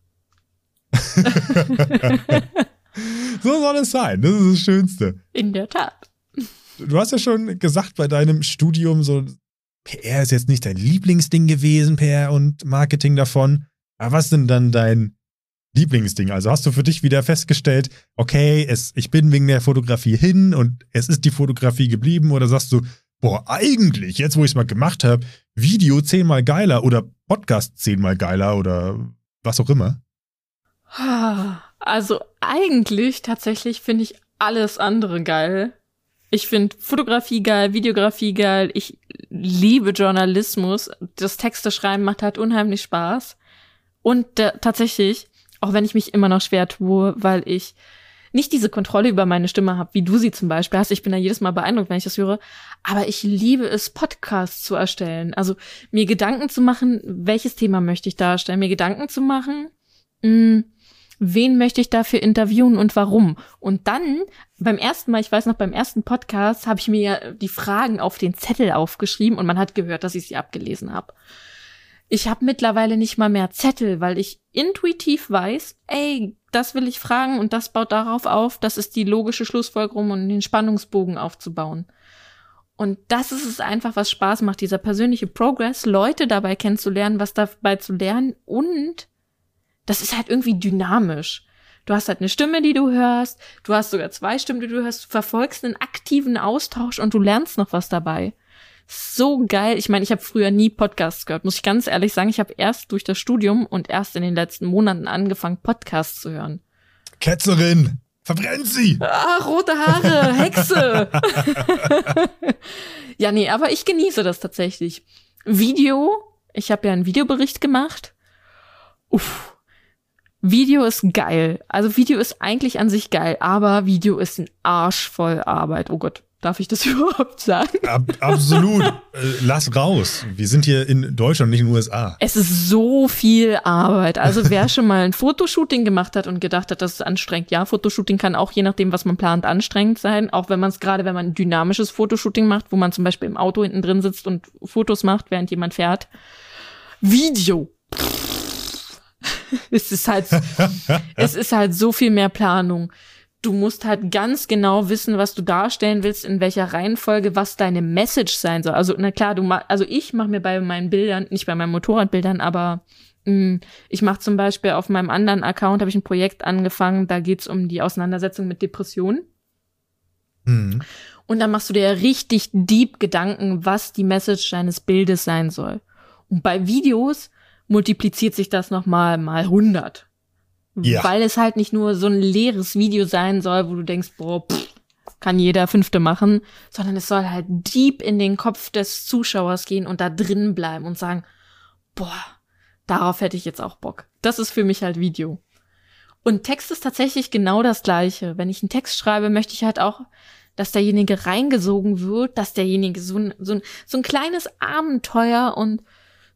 So soll es sein. Das ist das Schönste. In der Tat. Du hast ja schon gesagt bei deinem Studium, so PR ist jetzt nicht dein Lieblingsding gewesen, PR und Marketing davon. Aber was denn dann dein Lieblingsding? Also hast du für dich wieder festgestellt, okay, es, ich bin wegen der Fotografie hin und es ist die Fotografie geblieben oder sagst du, boah, eigentlich, jetzt wo ich es mal gemacht habe, Video zehnmal geiler oder Podcast zehnmal geiler oder was auch immer? Also eigentlich tatsächlich finde ich alles andere geil. Ich finde Fotografie geil, Videografie geil. Ich liebe Journalismus. Das Texte schreiben macht halt unheimlich Spaß. Und äh, tatsächlich, auch wenn ich mich immer noch schwer tue, weil ich nicht diese Kontrolle über meine Stimme habe, wie du sie zum Beispiel hast. Ich bin da jedes Mal beeindruckt, wenn ich das höre. Aber ich liebe es, Podcasts zu erstellen. Also mir Gedanken zu machen, welches Thema möchte ich darstellen, mir Gedanken zu machen, mh, wen möchte ich dafür interviewen und warum. Und dann beim ersten Mal, ich weiß noch, beim ersten Podcast habe ich mir die Fragen auf den Zettel aufgeschrieben und man hat gehört, dass ich sie abgelesen habe. Ich habe mittlerweile nicht mal mehr Zettel, weil ich intuitiv weiß, ey, das will ich fragen und das baut darauf auf, das ist die logische Schlussfolgerung, um den Spannungsbogen aufzubauen. Und das ist es einfach, was Spaß macht, dieser persönliche Progress, Leute dabei kennenzulernen, was dabei zu lernen und das ist halt irgendwie dynamisch. Du hast halt eine Stimme, die du hörst, du hast sogar zwei Stimmen, die du hörst, du verfolgst einen aktiven Austausch und du lernst noch was dabei. So geil. Ich meine, ich habe früher nie Podcasts gehört, muss ich ganz ehrlich sagen. Ich habe erst durch das Studium und erst in den letzten Monaten angefangen, Podcasts zu hören. Ketzerin! Verbrennt sie! Ah, rote Haare, Hexe! ja, nee, aber ich genieße das tatsächlich. Video, ich habe ja einen Videobericht gemacht. Uff. Video ist geil. Also Video ist eigentlich an sich geil, aber Video ist ein Arsch voll Arbeit. Oh Gott. Darf ich das überhaupt sagen? Ab, absolut. Äh, lass raus. Wir sind hier in Deutschland, nicht in den USA. Es ist so viel Arbeit. Also wer schon mal ein Fotoshooting gemacht hat und gedacht hat, das ist anstrengend. Ja, Fotoshooting kann auch je nachdem, was man plant, anstrengend sein. Auch wenn man es gerade, wenn man ein dynamisches Fotoshooting macht, wo man zum Beispiel im Auto hinten drin sitzt und Fotos macht, während jemand fährt. Video. es ist halt, es ist halt so viel mehr Planung du musst halt ganz genau wissen, was du darstellen willst, in welcher Reihenfolge, was deine Message sein soll. Also, na klar, du mach, also ich mache mir bei meinen Bildern, nicht bei meinen Motorradbildern, aber mh, mm, ich mache zum Beispiel auf meinem anderen Account, habe ich ein Projekt angefangen, da geht's um die Auseinandersetzung mit Depressionen. Mhm. Und dann machst du dir richtig deep Gedanken, was die Message deines Bildes sein soll. Und bei Videos multipliziert sich das nochmal mal 100. Ja. Weil es halt nicht nur so ein leeres Video sein soll, wo du denkst, boah, pff, kann jeder Fünfte machen, sondern es soll halt deep in den Kopf des Zuschauers gehen und da drin bleiben und sagen, boah, darauf hätte ich jetzt auch Bock. Das ist für mich halt Video. Und Text ist tatsächlich genau das Gleiche. Wenn ich einen Text schreibe, möchte ich halt auch, dass derjenige reingesogen wird, dass derjenige so ein, so ein, so ein kleines Abenteuer und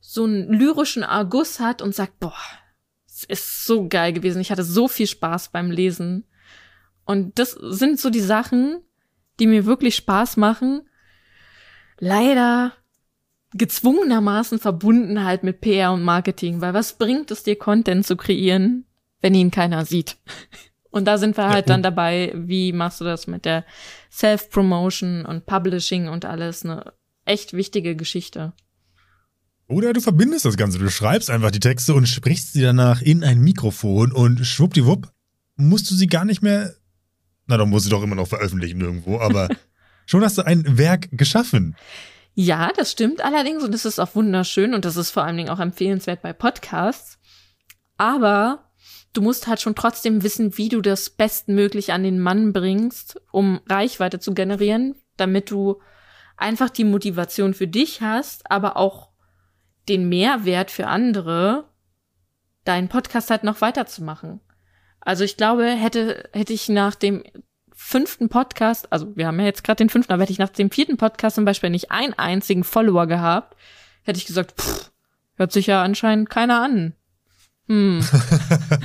so einen lyrischen Argus hat und sagt, boah, ist so geil gewesen. Ich hatte so viel Spaß beim Lesen. Und das sind so die Sachen, die mir wirklich Spaß machen. Leider gezwungenermaßen verbunden halt mit PR und Marketing, weil was bringt es dir, Content zu kreieren, wenn ihn keiner sieht? Und da sind wir halt dann dabei, wie machst du das mit der Self-Promotion und Publishing und alles, eine echt wichtige Geschichte. Oder du verbindest das Ganze. Du schreibst einfach die Texte und sprichst sie danach in ein Mikrofon und schwuppdiwupp musst du sie gar nicht mehr. Na, dann musst du doch immer noch veröffentlichen irgendwo, aber schon hast du ein Werk geschaffen. Ja, das stimmt allerdings und das ist auch wunderschön und das ist vor allen Dingen auch empfehlenswert bei Podcasts. Aber du musst halt schon trotzdem wissen, wie du das bestmöglich an den Mann bringst, um Reichweite zu generieren, damit du einfach die Motivation für dich hast, aber auch den Mehrwert für andere, deinen Podcast halt noch weiterzumachen. Also ich glaube, hätte, hätte ich nach dem fünften Podcast, also wir haben ja jetzt gerade den fünften, aber hätte ich nach dem vierten Podcast zum Beispiel nicht einen einzigen Follower gehabt, hätte ich gesagt, pff, hört sich ja anscheinend keiner an. Hm.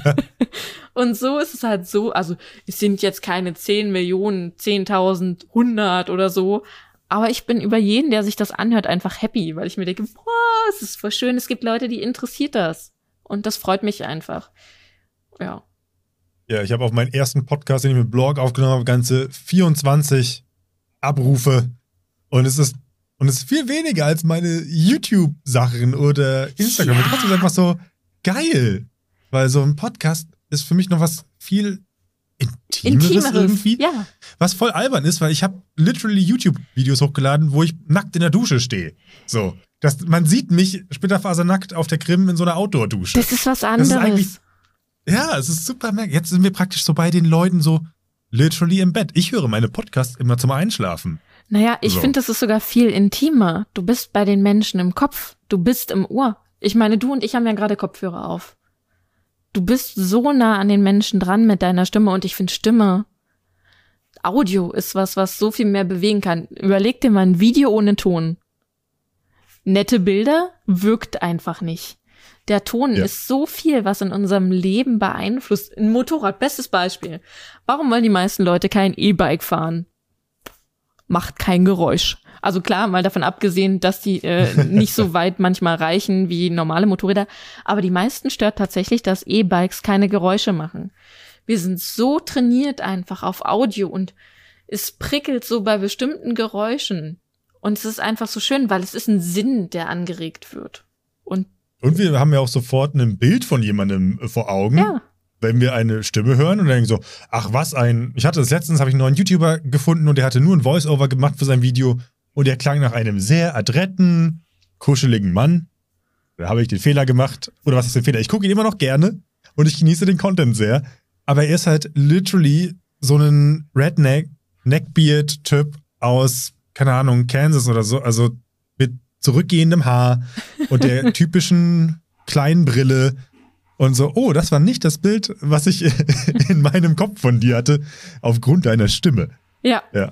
und so ist es halt so, also es sind jetzt keine 10 Millionen, 10.000, 100 oder so, aber ich bin über jeden, der sich das anhört, einfach happy, weil ich mir denke, boah, es ist voll schön, es gibt Leute, die interessiert das. Und das freut mich einfach. Ja. Ja, ich habe auf meinen ersten Podcast, den ich mit Blog aufgenommen habe, ganze 24 Abrufe. Und es ist, und es ist viel weniger als meine YouTube-Sachen oder Instagram. Ja. Trotzdem ist einfach so geil. Weil so ein Podcast ist für mich noch was viel Intimeres, Intimeres irgendwie. Ja. Was voll albern ist, weil ich habe literally YouTube-Videos hochgeladen, wo ich nackt in der Dusche stehe. So. Das, man sieht mich splitterfasernackt auf der Krim in so einer Outdoor-Dusche. Das ist was anderes. Das ist ja, es ist super merkwürdig. Jetzt sind wir praktisch so bei den Leuten so literally im Bett. Ich höre meine Podcasts immer zum Einschlafen. Naja, ich so. finde, das ist sogar viel intimer. Du bist bei den Menschen im Kopf. Du bist im Ohr. Ich meine, du und ich haben ja gerade Kopfhörer auf du bist so nah an den Menschen dran mit deiner Stimme und ich finde Stimme, Audio ist was, was so viel mehr bewegen kann. Überleg dir mal ein Video ohne Ton. Nette Bilder wirkt einfach nicht. Der Ton ja. ist so viel, was in unserem Leben beeinflusst. Ein Motorrad, bestes Beispiel. Warum wollen die meisten Leute kein E-Bike fahren? macht kein Geräusch. Also klar, mal davon abgesehen, dass die äh, nicht so weit manchmal reichen wie normale Motorräder, aber die meisten stört tatsächlich, dass E-Bikes keine Geräusche machen. Wir sind so trainiert einfach auf Audio und es prickelt so bei bestimmten Geräuschen. Und es ist einfach so schön, weil es ist ein Sinn, der angeregt wird. Und, und wir haben ja auch sofort ein Bild von jemandem äh, vor Augen. Ja. Wenn wir eine Stimme hören und denken so, ach was ein, ich hatte das letztens, habe ich einen neuen YouTuber gefunden und der hatte nur ein Voice-Over gemacht für sein Video und der klang nach einem sehr adretten, kuscheligen Mann. Da habe ich den Fehler gemacht. Oder was ist der Fehler? Ich gucke ihn immer noch gerne und ich genieße den Content sehr. Aber er ist halt literally so ein Redneck, Neckbeard-Typ aus, keine Ahnung, Kansas oder so. Also mit zurückgehendem Haar und der typischen kleinen Brille. Und so, oh, das war nicht das Bild, was ich in meinem Kopf von dir hatte, aufgrund deiner Stimme. Ja. Ja.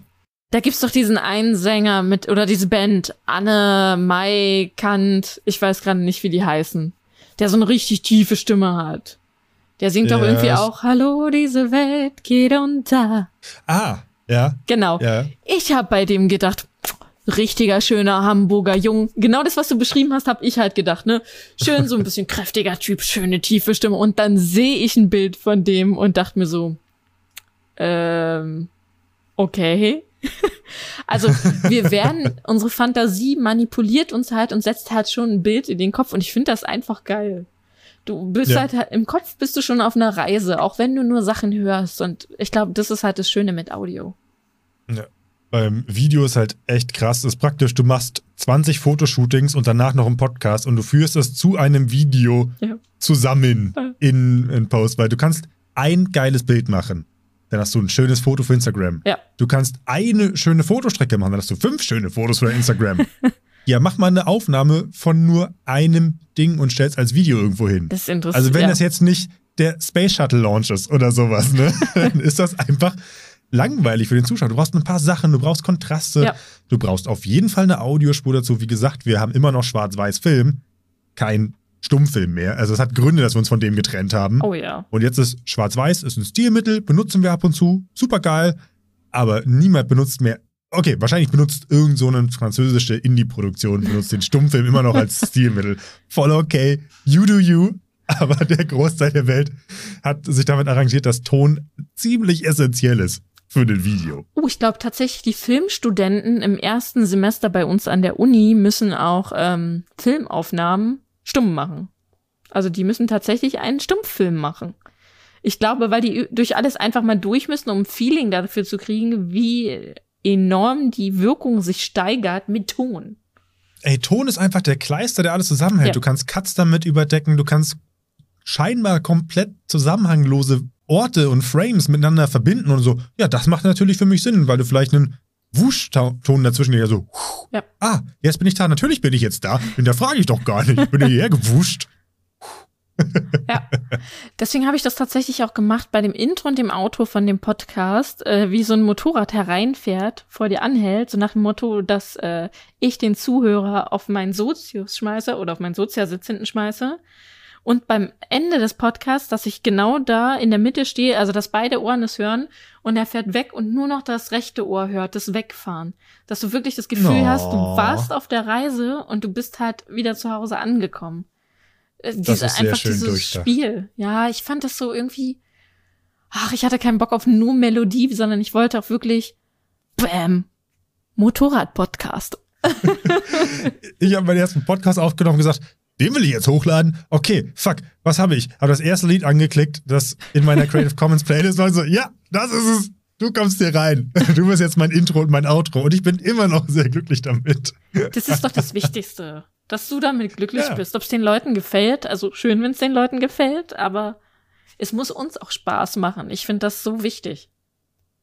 Da gibt's doch diesen einen Sänger mit, oder diese Band, Anne, Mai, Kant, ich weiß gerade nicht, wie die heißen, der so eine richtig tiefe Stimme hat. Der singt doch Ja, irgendwie es- auch, Hallo, diese Welt geht unter. Ah, ja, Genau. ja. Ich hab bei dem gedacht, richtiger, schöner Hamburger Jung. Genau das, was du beschrieben hast, hab ich halt gedacht, ne? Schön, so ein bisschen kräftiger Typ, schöne, tiefe Stimme. Und dann sehe ich ein Bild von dem und dachte mir so, ähm, okay. also, wir werden, unsere Fantasie manipuliert uns halt und setzt halt schon ein Bild in den Kopf und ich finde das einfach geil. Du bist Ja. halt, im Kopf bist du schon auf einer Reise, auch wenn du nur Sachen hörst und ich glaube, das ist halt das Schöne mit Audio. Beim Video ist halt echt krass. Das ist praktisch, du machst 20 Fotoshootings und danach noch einen Podcast und du führst es zu einem Video Ja. zusammen Ja. in, in Post, weil du kannst ein geiles Bild machen. Dann hast du ein schönes Foto für Instagram. Ja. Du kannst eine schöne Fotostrecke machen, dann hast du fünf schöne Fotos für Instagram. ja, mach mal eine Aufnahme von nur einem Ding und stell's als Video irgendwo hin. Das ist interessant. Also wenn ja. das jetzt nicht der Space Shuttle Launch ist oder sowas, ne, dann ist das einfach langweilig für den Zuschauer. Du brauchst ein paar Sachen, du brauchst Kontraste, Ja. du brauchst auf jeden Fall eine Audiospur dazu. Wie gesagt, wir haben immer noch Schwarz-Weiß-Film, kein Stummfilm mehr. Also es hat Gründe, dass wir uns von dem getrennt haben. Oh ja. Und jetzt ist Schwarz-Weiß, ist ein Stilmittel, benutzen wir ab und zu, super geil, aber niemand benutzt mehr. Okay, wahrscheinlich benutzt irgend so eine französische Indie-Produktion, benutzt den Stummfilm immer noch als Stilmittel. Voll okay, you do you, aber der Großteil der Welt hat sich damit arrangiert, dass Ton ziemlich essentiell ist für ein Video. Oh, ich glaube tatsächlich, die Filmstudenten im ersten Semester bei uns an der Uni müssen auch ähm, Filmaufnahmen stumm machen. Also die müssen tatsächlich einen Stummfilm machen. Ich glaube, weil die durch alles einfach mal durch müssen, um ein Feeling dafür zu kriegen, wie enorm die Wirkung sich steigert mit Ton. Ey, Ton ist einfach der Kleister, der alles zusammenhält. Ja. Du kannst Cuts damit überdecken, du kannst scheinbar komplett zusammenhanglose Orte und Frames miteinander verbinden und so. Ja, das macht natürlich für mich Sinn, weil du vielleicht einen Wuschton dazwischen, der so, Ja. ah, jetzt bin ich da, natürlich bin ich jetzt da. Den da frage ich doch gar nicht. Ich bin hierher gewuscht. Ja. Deswegen habe ich das tatsächlich auch gemacht bei dem Intro und dem Outro von dem Podcast, äh, wie so ein Motorrad hereinfährt, vor dir anhält, so nach dem Motto, dass äh, ich den Zuhörer auf meinen Sozius schmeiße oder auf meinen Soziasitz hinten schmeiße. Und beim Ende des Podcasts, dass ich genau da in der Mitte stehe, also dass beide Ohren es hören und er fährt weg und nur noch das rechte Ohr hört, das Wegfahren. Dass du wirklich das Gefühl Oh. hast, du warst auf der Reise und du bist halt wieder zu Hause angekommen. Äh, Diese, ist sehr einfach schön dieses durchdacht. Spiel. Ja, ich fand das so irgendwie. Ach, ich hatte keinen Bock auf nur Melodie, sondern ich wollte auch wirklich. Bäm. Motorrad-Podcast. Ich habe meinen ersten Podcast aufgenommen und gesagt, den will ich jetzt hochladen. Okay, fuck, was habe ich? Habe das erste Lied angeklickt, das in meiner Creative Commons Playlist war so, ja, das ist es. Du kommst hier rein. Du bist jetzt mein Intro und mein Outro. Und ich bin immer noch sehr glücklich damit. Das ist doch das Wichtigste. Dass du damit glücklich Ja. bist. Ob es den Leuten gefällt. Also schön, wenn es den Leuten gefällt, aber es muss uns auch Spaß machen. Ich finde das so wichtig.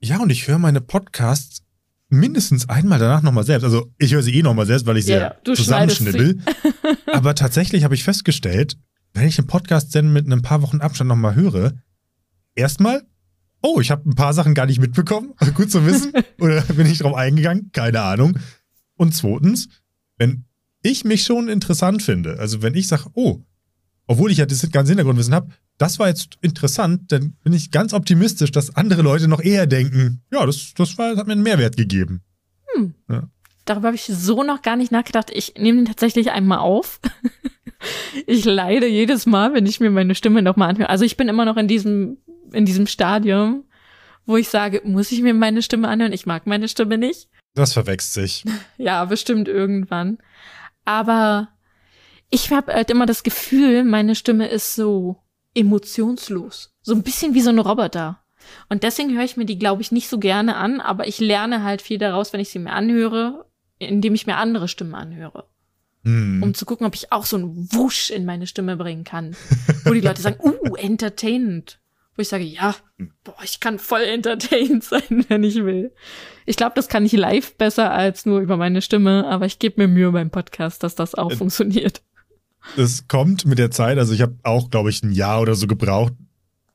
Ja, und ich höre meine Podcasts mindestens einmal danach nochmal selbst. Also ich höre sie eh nochmal selbst, weil ich sie Ja, ja, zusammenschnibbel. Aber tatsächlich habe ich festgestellt, wenn ich einen Podcast dann mit ein paar Wochen Abstand nochmal höre, erstmal, oh, ich habe ein paar Sachen gar nicht mitbekommen. Gut zu wissen. Oder bin ich drauf eingegangen? Keine Ahnung. Und zweitens, wenn ich mich schon interessant finde, also wenn ich sage, oh, obwohl ich ja das ganze Hintergrundwissen habe, das war jetzt interessant, dann bin ich ganz optimistisch, dass andere Leute noch eher denken, ja, das, das war, hat mir einen Mehrwert gegeben. Hm. Ja. Darüber habe ich so noch gar nicht nachgedacht. Ich nehme den tatsächlich einmal auf. ich leide jedes Mal, wenn ich mir meine Stimme nochmal anhöre. Also ich bin immer noch in diesem, in diesem Stadium, wo ich sage, muss ich mir meine Stimme anhören? Ich mag meine Stimme nicht. Das verwechselt sich. ja, bestimmt irgendwann. Aber ich habe halt immer das Gefühl, meine Stimme ist so emotionslos. So ein bisschen wie so ein Roboter. Und deswegen höre ich mir die, glaube ich, nicht so gerne an, aber ich lerne halt viel daraus, wenn ich sie mir anhöre, indem ich mir andere Stimmen anhöre. Mm. Um zu gucken, ob ich auch so einen Wusch in meine Stimme bringen kann. Wo die Leute sagen, uh, entertainend. Wo ich sage, ja, boah, ich kann voll entertained sein, wenn ich will. Ich glaube, das kann ich live besser als nur über meine Stimme, aber ich gebe mir Mühe beim Podcast, dass das auch äh, funktioniert. Es kommt mit der Zeit, also ich habe auch, glaube ich, ein Jahr oder so gebraucht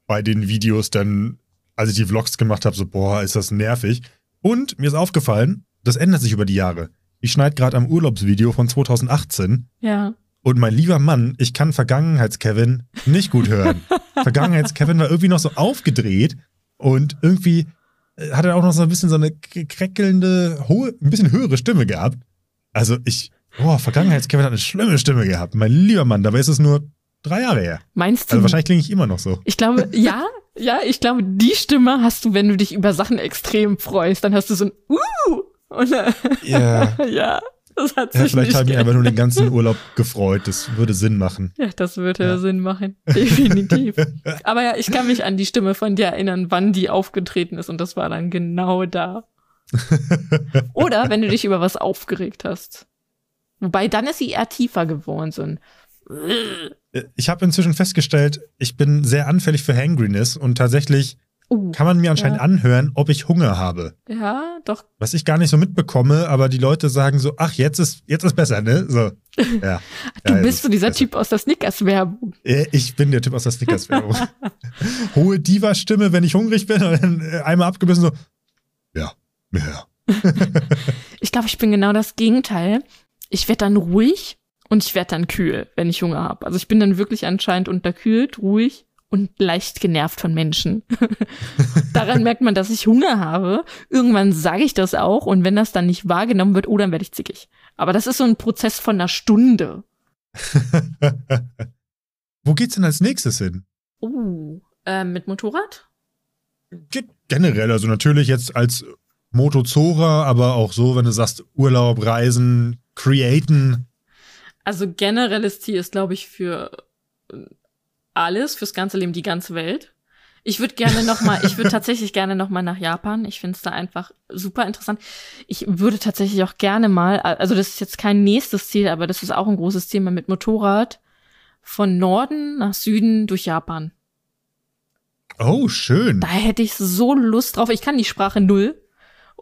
bei den Videos dann, als ich die Vlogs gemacht habe, so, boah, ist das nervig. Und mir ist aufgefallen, das ändert sich über die Jahre. Ich schneide gerade am Urlaubsvideo von 2018. Ja. Und mein lieber Mann, ich kann Vergangenheits-Kevin nicht gut hören. Vergangenheits-Kevin war irgendwie noch so aufgedreht und irgendwie äh, hat er auch noch so ein bisschen so eine kräckelnde, hohe, ein bisschen höhere Stimme gehabt. Also ich, boah, Vergangenheits-Kevin hat eine schlimme Stimme gehabt. Mein lieber Mann, dabei ist es nur drei Jahre her. Meinst du? Also wahrscheinlich klinge ich immer noch so. Ich glaube, ja, ja, ich glaube, die Stimme hast du, wenn du dich über Sachen extrem freust. Dann hast du so ein Uh! Und, ja. ja. Das hat sich ja, vielleicht habe ich einfach nur den ganzen Urlaub gefreut. Das würde Sinn machen. Ja, das würde ja. Sinn machen. Definitiv. Aber ja, ich kann mich an die Stimme von dir erinnern, wann die aufgetreten ist. Und das war dann genau da. Oder wenn du dich über was aufgeregt hast. Wobei dann ist sie eher tiefer geworden. So ein ich habe inzwischen festgestellt, ich bin sehr anfällig für Hangriness und tatsächlich uh, kann man mir anscheinend ja. anhören, ob ich Hunger habe. Ja, doch. Was ich gar nicht so mitbekomme, aber die Leute sagen so, ach, jetzt ist, jetzt ist besser, ne? So. Ja. du ja, bist so dieser besser. Typ aus der Snickers-Werbung. Ich bin der Typ aus der Snickers-Werbung. Hohe Diva-Stimme, wenn ich hungrig bin und dann äh, einmal abgebissen so, ja, ja. ich glaube, ich bin genau das Gegenteil. Ich werde dann ruhig und ich werde dann kühl, wenn ich Hunger habe. Also ich bin dann wirklich anscheinend unterkühlt, ruhig und leicht genervt von Menschen. Daran merkt man, dass ich Hunger habe. Irgendwann sage ich das auch und wenn das dann nicht wahrgenommen wird, oh, dann werde ich zickig. Aber das ist so ein Prozess von einer Stunde. Wo geht's denn als nächstes hin? Oh, äh, mit Motorrad? Generell, also natürlich jetzt als Motozora, aber auch so, wenn du sagst Urlaub, Reisen, Createn. Also generelles Ziel ist, glaube ich, für alles, fürs ganze Leben, die ganze Welt. Ich würde gerne noch mal, ich würde tatsächlich gerne noch mal nach Japan. Ich finde es da einfach super interessant. Ich würde tatsächlich auch gerne mal, also das ist jetzt kein nächstes Ziel, aber das ist auch ein großes Thema mit Motorrad von Norden nach Süden durch Japan. Oh, schön. Da hätte ich so Lust drauf. Ich kann die Sprache null.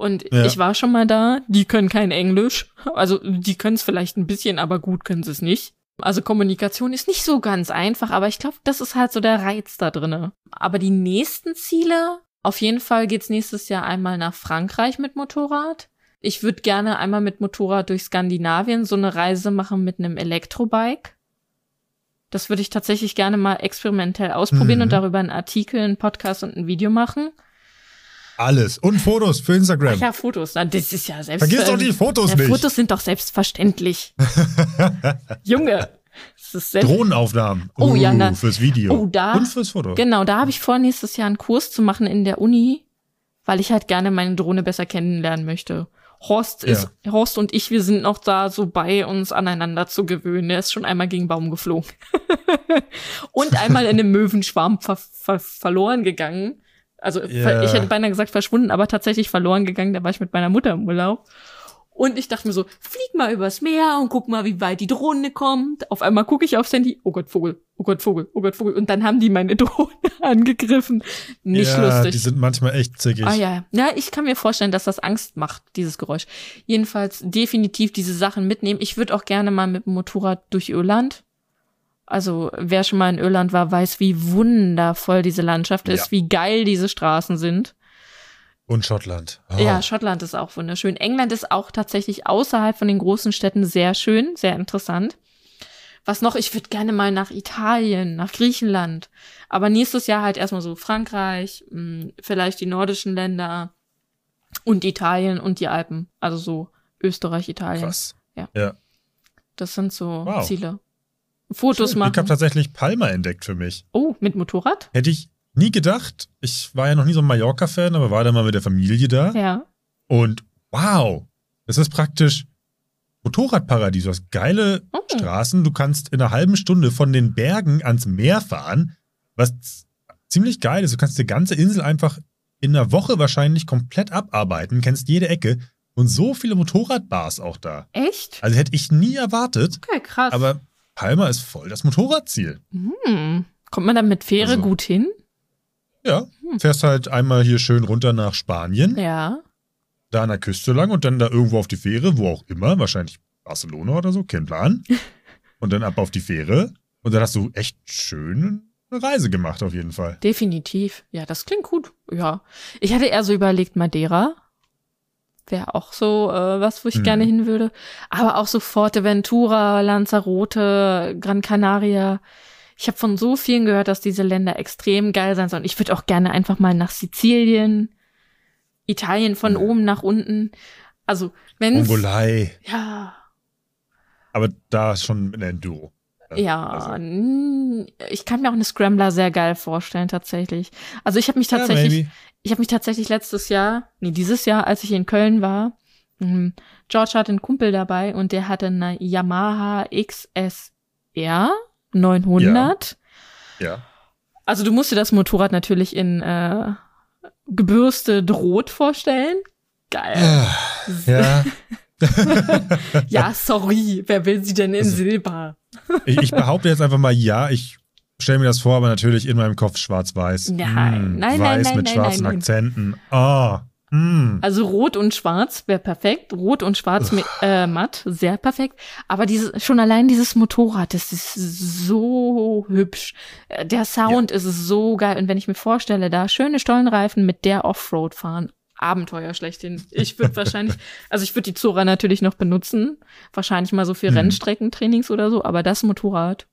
Und ja. ich war schon mal da. Die können kein Englisch. Also die können es vielleicht ein bisschen, aber gut können sie es nicht. Also Kommunikation ist nicht so ganz einfach, aber ich glaube, das ist halt so der Reiz da drinne. Aber die nächsten Ziele, auf jeden Fall geht's nächstes Jahr einmal nach Frankreich mit Motorrad. Ich würde gerne einmal mit Motorrad durch Skandinavien so eine Reise machen mit einem Elektrobike. Das würde ich tatsächlich gerne mal experimentell ausprobieren mhm. und darüber einen Artikel, einen Podcast und ein Video machen. Alles. Und Fotos für Instagram. Ach ja, Fotos. Das ist ja selbst. Vergiss doch die Fotos ja, nicht. Fotos sind doch selbstverständlich. Junge. Drohnenaufnahmen. Oh uh, ja, na, fürs Video. Oh, da. Und fürs Foto. Genau, da habe ich vor, nächstes Jahr einen Kurs zu machen in der Uni, weil ich halt gerne meine Drohne besser kennenlernen möchte. Horst ist, ja. Horst und ich, wir sind noch da so bei uns aneinander zu gewöhnen. Er ist schon einmal gegen Baum geflogen. und einmal in einem Möwenschwarm ver ver verloren gegangen. Also yeah. ich hätte beinahe gesagt verschwunden, aber tatsächlich verloren gegangen. Da war ich mit meiner Mutter im Urlaub. Und ich dachte mir so, flieg mal übers Meer und guck mal, wie weit die Drohne kommt. Auf einmal gucke ich aufs Handy, oh Gott, Vogel, oh Gott, Vogel, oh Gott, Vogel. Und dann haben die meine Drohne angegriffen. Nicht ja, lustig. Die sind manchmal echt zickig. Ah ja. Ja, ich kann mir vorstellen, dass das Angst macht, dieses Geräusch. Jedenfalls definitiv diese Sachen mitnehmen. Ich würde auch gerne mal mit dem Motorrad durch Irland also wer schon mal in Irland war, weiß, wie wundervoll diese Landschaft ist, ja. wie geil diese Straßen sind. Und Schottland. Oh. Ja, Schottland ist auch wunderschön. England ist auch tatsächlich außerhalb von den großen Städten sehr schön, sehr interessant. Was noch? Ich würde gerne mal nach Italien, nach Griechenland. Aber nächstes Jahr halt erstmal so Frankreich, hm, vielleicht die nordischen Länder. Und Italien und die Alpen. Also so Österreich, Italien. Krass. Ja. ja. Das sind so Wow. Ziele. Fotos Schön. machen. Ich habe tatsächlich Palma entdeckt für mich. oh, mit Motorrad? Hätte ich nie gedacht. Ich war ja noch nie so ein Mallorca-Fan, aber war da mal mit der Familie da. Ja. Und wow, es ist praktisch Motorradparadies. Du hast geile Oh. Straßen. Du kannst in einer halben Stunde von den Bergen ans Meer fahren, was ziemlich geil ist. Du kannst die ganze Insel einfach in einer Woche wahrscheinlich komplett abarbeiten, kennst jede Ecke und so viele Motorradbars auch da. Echt? Also hätte ich nie erwartet, Okay, krass. aber Palma ist voll das Motorradziel. hm. Kommt man dann mit Fähre Also- gut hin? Ja, Hm. fährst halt einmal hier schön runter nach Spanien, Ja. da an der Küste lang und dann da irgendwo auf die Fähre, wo auch immer, wahrscheinlich Barcelona oder so, kein Plan. Und dann ab auf die Fähre und dann hast du echt schön eine Reise gemacht auf jeden Fall. Definitiv. Ja, das klingt gut. Ja. Ich hatte eher so überlegt, Madeira. Wäre auch so äh, was, wo ich Mhm. gerne hin würde. Aber auch so Forteventura, Lanzarote, Gran Canaria. Ich habe von so vielen gehört, dass diese Länder extrem geil sein sollen. Ich würde auch gerne einfach mal nach Sizilien, Italien von Mhm. oben nach unten. Also, wenn Mongolei, ja, aber da schon mit einer Enduro. Ja, Also, ich kann mir auch eine Scrambler sehr geil vorstellen, tatsächlich. Also ich habe mich tatsächlich, Ja, maybe. ich habe mich tatsächlich letztes Jahr, nee, dieses Jahr, als ich in Köln war, ähm, George hatte einen Kumpel dabei und der hatte eine Yamaha XSR 900. Ja. Also du musst dir das Motorrad natürlich in äh, gebürstet rot vorstellen. Geil. Ah, Ja, Ja, sorry, wer will sie denn in Also- Silber? Ich, ich behaupte jetzt einfach mal ja, ich stelle mir das vor, aber natürlich in meinem Kopf schwarz-weiß. Nein, Hm, nein, nein, Weiß nein, mit nein, schwarzen nein. Akzenten. Ah, hm. Also rot und schwarz wäre perfekt. Rot und schwarz mit, äh, matt, sehr perfekt. Aber diese, schon allein dieses Motorrad, das ist so hübsch. Äh, Der Sound ist so geil. Und wenn ich mir vorstelle, da schöne Stollenreifen mit der Offroad fahren, Abenteuer schlechthin. Ich würde wahrscheinlich, also ich würde die Zora natürlich noch benutzen. Wahrscheinlich mal so für Mhm. Rennstreckentrainings oder so. Aber das Motorrad.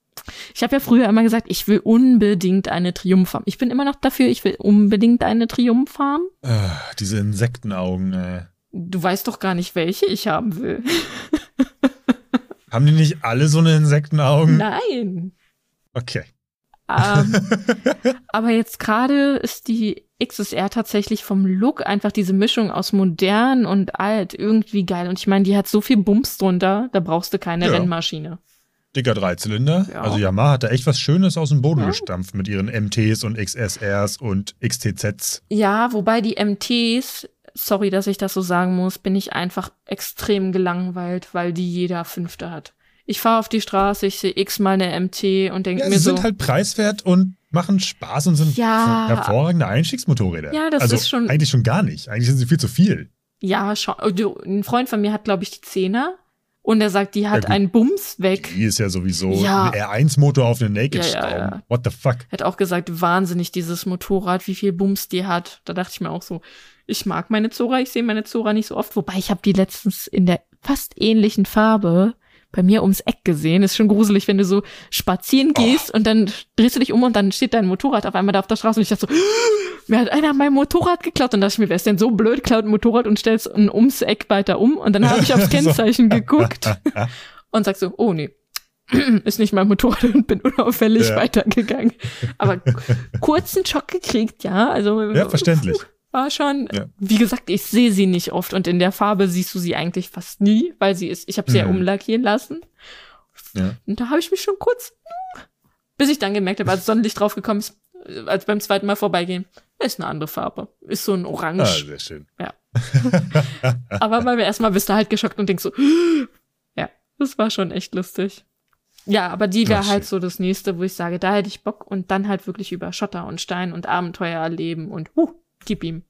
Ich habe ja früher immer gesagt, ich will unbedingt eine Triumph haben. Ich bin immer noch dafür, ich will unbedingt eine Triumph haben. Ah, diese Insektenaugen, ey. Du weißt doch gar nicht, welche ich haben will. Haben die nicht alle so eine Insektenaugen? Nein. Okay. Ähm, aber jetzt gerade ist die XSR tatsächlich vom Look einfach diese Mischung aus modern und alt irgendwie geil. Und ich meine, die hat so viel Bums drunter, da brauchst du keine Ja. Rennmaschine. Dicker Dreizylinder. Ja. Also Yamaha hat da echt was Schönes aus dem Boden Ja. gestampft mit ihren MTs und XSRs und XTZs. Ja, wobei die MTs, sorry, dass ich das so sagen muss, bin ich einfach extrem gelangweilt, weil die jeder Fünfte hat. Ich fahre auf die Straße, ich sehe x-mal eine MT und denke Ja, mir sie so. sind halt preiswert und machen Spaß und sind Ja. hervorragende Einstiegsmotorräder. Ja, das also ist schon- Eigentlich schon gar nicht. Eigentlich sind sie viel zu viel. Ja, schon. Oh, Ein Freund von mir hat, glaube ich, die Zehner. Und er sagt, die hat gut. einen Bums weg. Die ist ja sowieso Ja. ein R1-Motor auf einen Naked Ja, ja, ja. What the fuck? Hat auch gesagt, wahnsinnig dieses Motorrad, wie viel Bums die hat. Da dachte ich mir auch so, ich mag meine Zora, ich sehe meine Zora nicht so oft. Wobei ich habe die letztens in der fast ähnlichen Farbe bei mir ums Eck gesehen. Ist schon gruselig, wenn du so spazieren gehst und dann drehst du dich um und dann steht dein Motorrad auf einmal da auf der Straße und ich dachte so, mir hat einer mein Motorrad geklaut. Und dachte ich mir, wer ist denn so blöd, klaut ein Motorrad und stellt es ein ums Eck weiter um. Und dann habe ich aufs So. Kennzeichen geguckt und sag so, oh nee, ist nicht mein Motorrad und bin unauffällig Ja. weitergegangen. Aber kurzen Schock gekriegt, ja. Also Ja, verständlich. war schon, Ja. wie gesagt, ich sehe sie nicht oft und in der Farbe siehst du sie eigentlich fast nie, weil sie ist, ich habe sie ja Mhm. umlackieren lassen. Ja. Und da habe ich mich schon kurz, bis ich dann gemerkt habe, als Sonnenlicht draufgekommen ist, äh, als beim zweiten Mal vorbeigehen, ist eine andere Farbe. Ist so ein Ah, Orange. sehr schön. Aber weil wir erstmal bist du halt geschockt und denkst so, ja, das war schon echt lustig. Ja, aber die wäre halt so das nächste, wo ich sage, da hätte ich Bock und dann halt wirklich über Schotter und Stein und Abenteuer erleben und huh, gib ihm.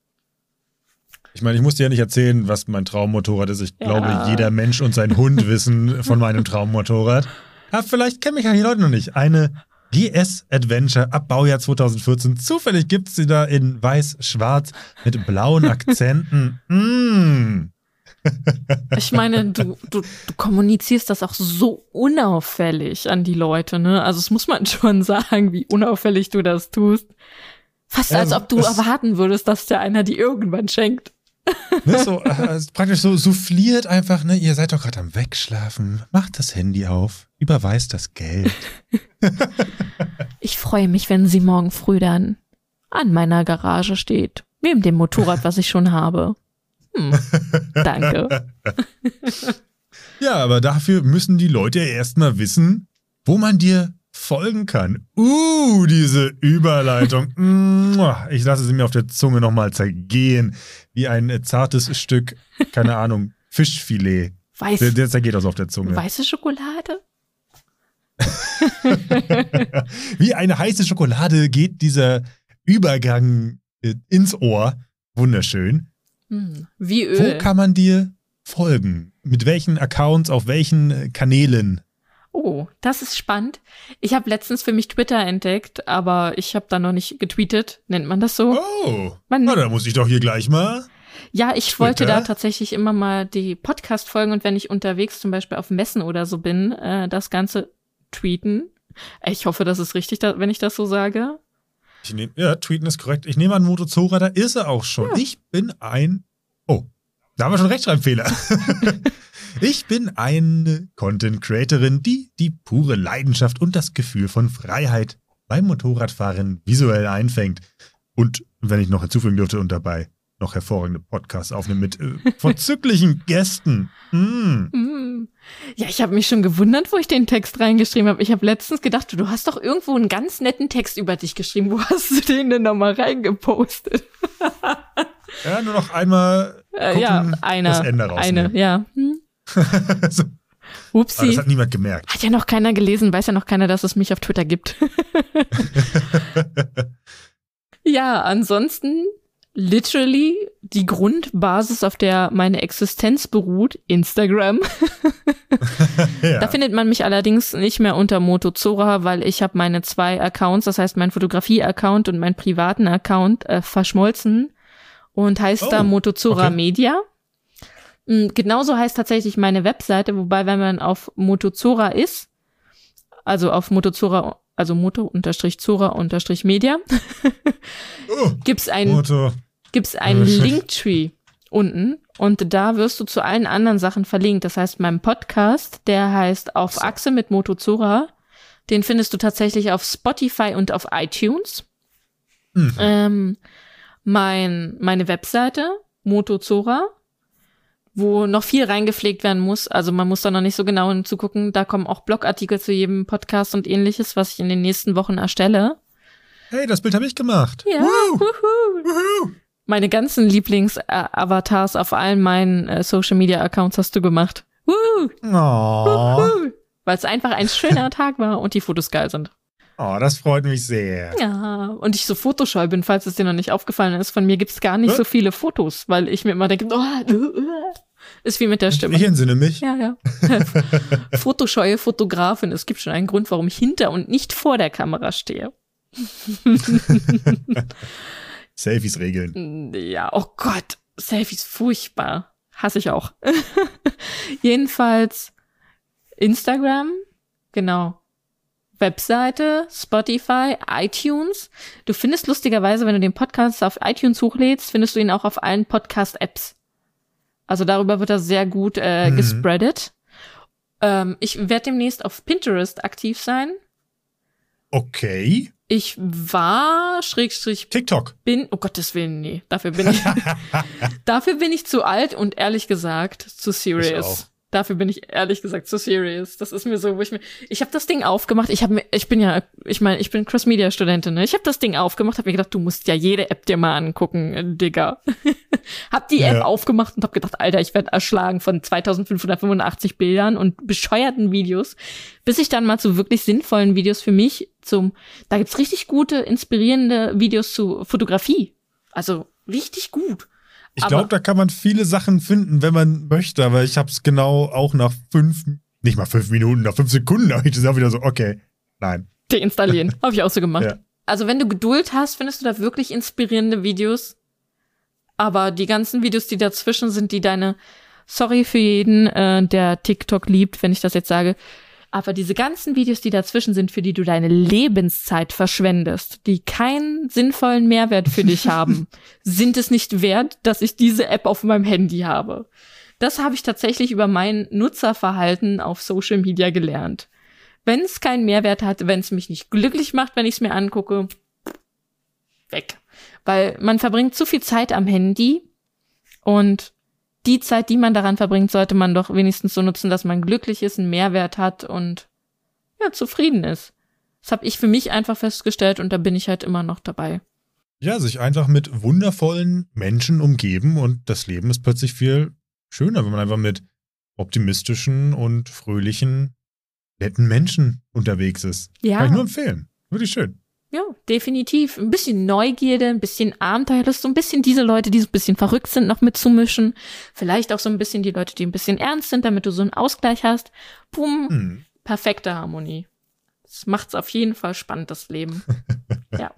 Ich meine, ich muss dir ja nicht erzählen, was mein Traummotorrad ist. Ich Ja. glaube, jeder Mensch und sein Hund wissen von meinem Traummotorrad. Ja, vielleicht kennen mich ja die Leute noch nicht. Eine GS Adventure ab Baujahr 2014. Zufällig gibt's sie da in weiß-schwarz mit blauen Akzenten. Mm. Ich meine, du, du, du kommunizierst das auch so unauffällig an die Leute, ne? Also es muss man schon sagen, wie unauffällig du das tust. Fast Ja, als ob du erwarten würdest, dass dir einer die irgendwann schenkt. Ne, so, äh, praktisch so souffliert einfach, ne? Ihr seid doch gerade am Wegschlafen. Macht das Handy auf, überweist das Geld. ich freue mich, wenn sie morgen früh dann an meiner Garage steht. Neben dem Motorrad, was ich schon habe. Hm, danke. ja, aber dafür müssen die Leute erstmal wissen, wo man dir folgen kann. Uh, diese Überleitung. Ich lasse sie mir auf der Zunge nochmal zergehen. Wie ein zartes Stück, keine Ahnung, Fischfilet. Weiß, der, der zergeht das auf der Zunge. Weiße Schokolade? Wie eine heiße Schokolade geht dieser Übergang äh, ins Ohr. Wunderschön. Hm, wie Öl. Wo kann man dir folgen? Mit welchen Accounts, auf welchen äh, Kanälen? Oh, das ist spannend. Ich habe letztens für mich Twitter entdeckt, aber ich habe da noch nicht getweetet. Nennt man das so? Oh, man, na, da muss ich doch hier gleich mal. Ja, ich Twitter? wollte da tatsächlich immer mal die Podcast folgen und wenn ich unterwegs zum Beispiel auf Messen oder so bin, äh, das Ganze tweeten. Ich hoffe, das ist richtig, wenn ich das so sage. Ich nehm, ja, tweeten ist korrekt. Ich nehme an, Motozora, da ist er auch schon. Ja. Ich bin ein. Oh, da haben wir schon Rechtschreibfehler. ich bin eine Content Creatorin, die die pure Leidenschaft und das Gefühl von Freiheit beim Motorradfahren visuell einfängt. Und wenn ich noch hinzufügen dürfte und dabei noch hervorragende Podcasts aufnehmen mit äh, vorzüglichen Gästen. Mm. Ja, ich habe mich schon gewundert, wo ich den Text reingeschrieben habe. Ich habe letztens gedacht, du hast doch irgendwo einen ganz netten Text über dich geschrieben. Wo hast du den denn nochmal reingepostet? ja, nur noch einmal gucken, äh, ja, eine, das Ende rausnehmen. Eine, ja. Hm? so. Upsi. Aber das hat niemand gemerkt. Hat ja noch keiner gelesen, weiß ja noch keiner, dass es mich auf Twitter gibt. ja, ansonsten literally die Grundbasis, auf der meine Existenz beruht, Instagram. ja. Da findet man mich allerdings nicht mehr unter Motozora, weil ich habe meine zwei Accounts, das heißt mein Fotografie-Account und meinen privaten Account äh, verschmolzen und heißt oh, da Motozora okay. Media. Mm, genauso heißt tatsächlich meine Webseite, wobei wenn man auf Motozora ist, also auf Motozora also Moto-Zora-Media, oh, gibt's ein, Moto. gibt's einen Linktree unten und da wirst du zu allen anderen Sachen verlinkt. Das heißt, mein Podcast, der heißt Auf Achse mit Motozora, den findest du tatsächlich auf Spotify und auf iTunes. Mhm. Ähm, mein, meine Webseite, Motozora, wo noch viel reingepflegt werden muss. Also man muss da noch nicht so genau hinzugucken. Da kommen auch Blogartikel zu jedem Podcast und ähnliches, was ich in den nächsten Wochen erstelle. Hey, das Bild habe ich gemacht. Ja. Woo. Wuhu. Meine ganzen Lieblings-Avatars auf allen meinen äh, Social-Media-Accounts hast du gemacht. Weil es einfach ein schöner Tag war und die Fotos geil sind. Oh, das freut mich sehr. Ja, und ich so fotoscheu bin, falls es dir noch nicht aufgefallen ist. Von mir gibt's gar nicht Was? so viele Fotos, weil ich mir immer denke, oh, ist wie mit der Stimme. Ich entsinne mich. Ja, ja. Fotoscheue Fotografin. Es gibt schon einen Grund, warum ich hinter und nicht vor der Kamera stehe. Selfies regeln. Ja, oh Gott. Selfies furchtbar. Hasse ich auch. Jedenfalls Instagram. Genau. Webseite, Spotify, iTunes. Du findest lustigerweise, wenn du den Podcast auf iTunes hochlädst, findest du ihn auch auf allen Podcast-Apps. Also darüber wird er sehr gut äh, mhm. gespreadet. Ähm, ich werde demnächst auf Pinterest aktiv sein. Okay. Ich war Schrägstrich TikTok. Bin oh Gottes Willen nee, dafür bin ich dafür bin ich zu alt und ehrlich gesagt zu serious. Dafür bin ich ehrlich gesagt so serious. Das ist mir so, wo ich mir, ich habe das Ding aufgemacht. Ich habe mir, ich bin ja, ich meine, ich bin Cross Media Studentin. Ne? Ich habe das Ding aufgemacht, habe mir gedacht, du musst ja jede App dir mal angucken, äh, Digga. hab die App ja. aufgemacht und hab gedacht, Alter, ich werde erschlagen von 2585 Bildern und bescheuerten Videos, bis ich dann mal zu wirklich sinnvollen Videos für mich zum, da gibt's richtig gute, inspirierende Videos zu Fotografie. Also richtig gut. Ich glaube, da kann man viele Sachen finden, wenn man möchte, aber ich habe es genau auch nach fünf, nicht mal fünf Minuten, nach fünf Sekunden habe ich das auch wieder so, okay, nein. Deinstallieren. habe ich auch so gemacht. Ja. Also wenn du Geduld hast, findest du da wirklich inspirierende Videos. Aber die ganzen Videos, die dazwischen sind, die deine, sorry für jeden, äh, der TikTok liebt, wenn ich das jetzt sage, Aber diese ganzen Videos, die dazwischen sind, für die du deine Lebenszeit verschwendest, die keinen sinnvollen Mehrwert für dich haben, sind es nicht wert, dass ich diese App auf meinem Handy habe. Das habe ich tatsächlich über mein Nutzerverhalten auf Social Media gelernt. Wenn es keinen Mehrwert hat, wenn es mich nicht glücklich macht, wenn ich es mir angucke, weg. Weil man verbringt zu viel Zeit am Handy und die Zeit, die man daran verbringt, sollte man doch wenigstens so nutzen, dass man glücklich ist, einen Mehrwert hat und ja, zufrieden ist. Das habe ich für mich einfach festgestellt und da bin ich halt immer noch dabei. Ja, sich einfach mit wundervollen Menschen umgeben und das Leben ist plötzlich viel schöner, wenn man einfach mit optimistischen und fröhlichen, netten Menschen unterwegs ist. Ja. Kann ich nur empfehlen. Wirklich schön. Ja, definitiv. Ein bisschen Neugierde, ein bisschen Abenteuerlust, so ein bisschen diese Leute, die so ein bisschen verrückt sind, noch mitzumischen. Vielleicht auch so ein bisschen die Leute, die ein bisschen ernst sind, damit du so einen Ausgleich hast. Boom, hm. perfekte Harmonie. Das macht's auf jeden Fall spannend, das Leben. ja.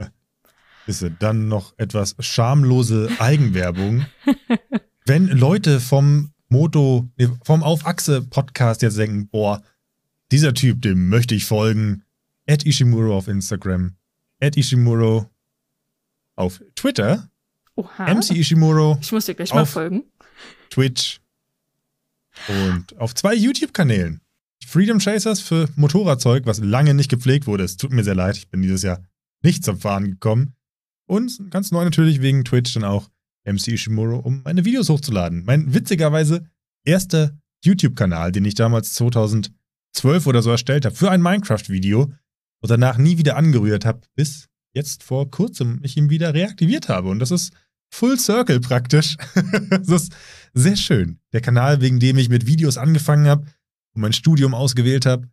Ist dann noch etwas schamlose Eigenwerbung. Wenn Leute vom Moto, vom Auf Achse Podcast jetzt denken, boah, dieser Typ, dem möchte ich folgen, Ed Ishimuro auf Instagram, at Ishimuro auf Twitter. Oha. MC Ishimuro. Ich muss dir gleich mal folgen. Twitch. Und auf zwei YouTube-Kanälen. Freedom Chasers für Motorradzeug, was lange nicht gepflegt wurde. Es tut mir sehr leid, ich bin dieses Jahr nicht zum Fahren gekommen. Und ganz neu natürlich wegen Twitch dann auch MC Ishimuro, um meine Videos hochzuladen. Mein witzigerweise erster YouTube-Kanal, den ich damals 2012 oder so erstellt habe, für ein Minecraft-Video, und danach nie wieder angerührt habe, bis jetzt vor kurzem ich ihn wieder reaktiviert habe. Und das ist Full Circle praktisch. das ist sehr schön. Der Kanal, wegen dem ich mit Videos angefangen habe und mein Studium ausgewählt habe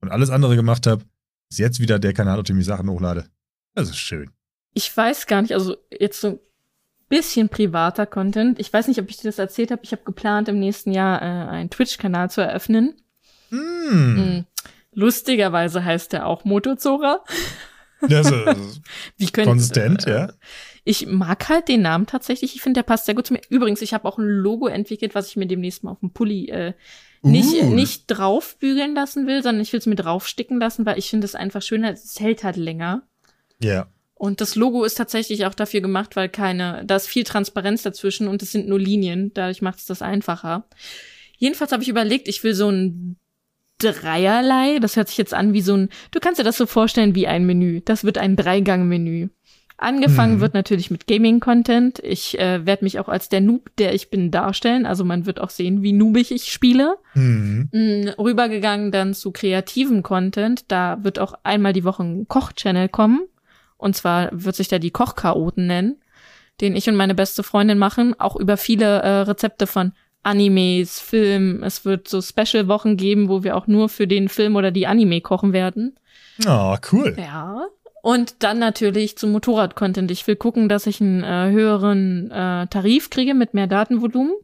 und alles andere gemacht habe, ist jetzt wieder der Kanal, auf dem ich Sachen hochlade. Das ist schön. Ich weiß gar nicht, also jetzt so ein bisschen privater Content. Ich weiß nicht, ob ich dir das erzählt habe. Ich habe geplant, im nächsten Jahr äh, einen Twitch-Kanal zu eröffnen. Mm. Lustigerweise heißt er auch Motozora. Ja, so, Wie können, konsistent, äh, ja. Ich mag halt den Namen tatsächlich. Ich finde, der passt sehr gut zu mir. Übrigens, ich habe auch ein Logo entwickelt, was ich mir demnächst mal auf dem Pulli äh, nicht, uh. nicht draufbügeln lassen will, sondern ich will es mir draufsticken lassen, weil ich finde es einfach schöner. Es hält halt länger. Ja. Yeah. Und das Logo ist tatsächlich auch dafür gemacht, weil keine, da ist viel Transparenz dazwischen und es sind nur Linien. Dadurch macht es das einfacher. Jedenfalls habe ich überlegt, ich will so ein dreierlei. Das hört sich jetzt an wie so ein, du kannst dir das so vorstellen wie ein Menü. Das wird ein Dreigang-Menü. Angefangen mhm. wird natürlich mit Gaming-Content. Ich äh, werde mich auch als der Noob, der ich bin, darstellen. Also man wird auch sehen, wie noobig ich spiele. Mhm. Mhm, rübergegangen dann zu kreativem Content. Da wird auch einmal die Woche ein Koch-Channel kommen. Und zwar wird sich da die Kochchaoten nennen, den ich und meine beste Freundin machen. Auch über viele äh, Rezepte von Animes, Film. Es wird so Special-Wochen geben, wo wir auch nur für den Film oder die Anime kochen werden. Ah, oh, cool. Ja. Und dann natürlich zum Motorrad-Content. Ich will gucken, dass ich einen äh, höheren äh, Tarif kriege mit mehr Datenvolumen.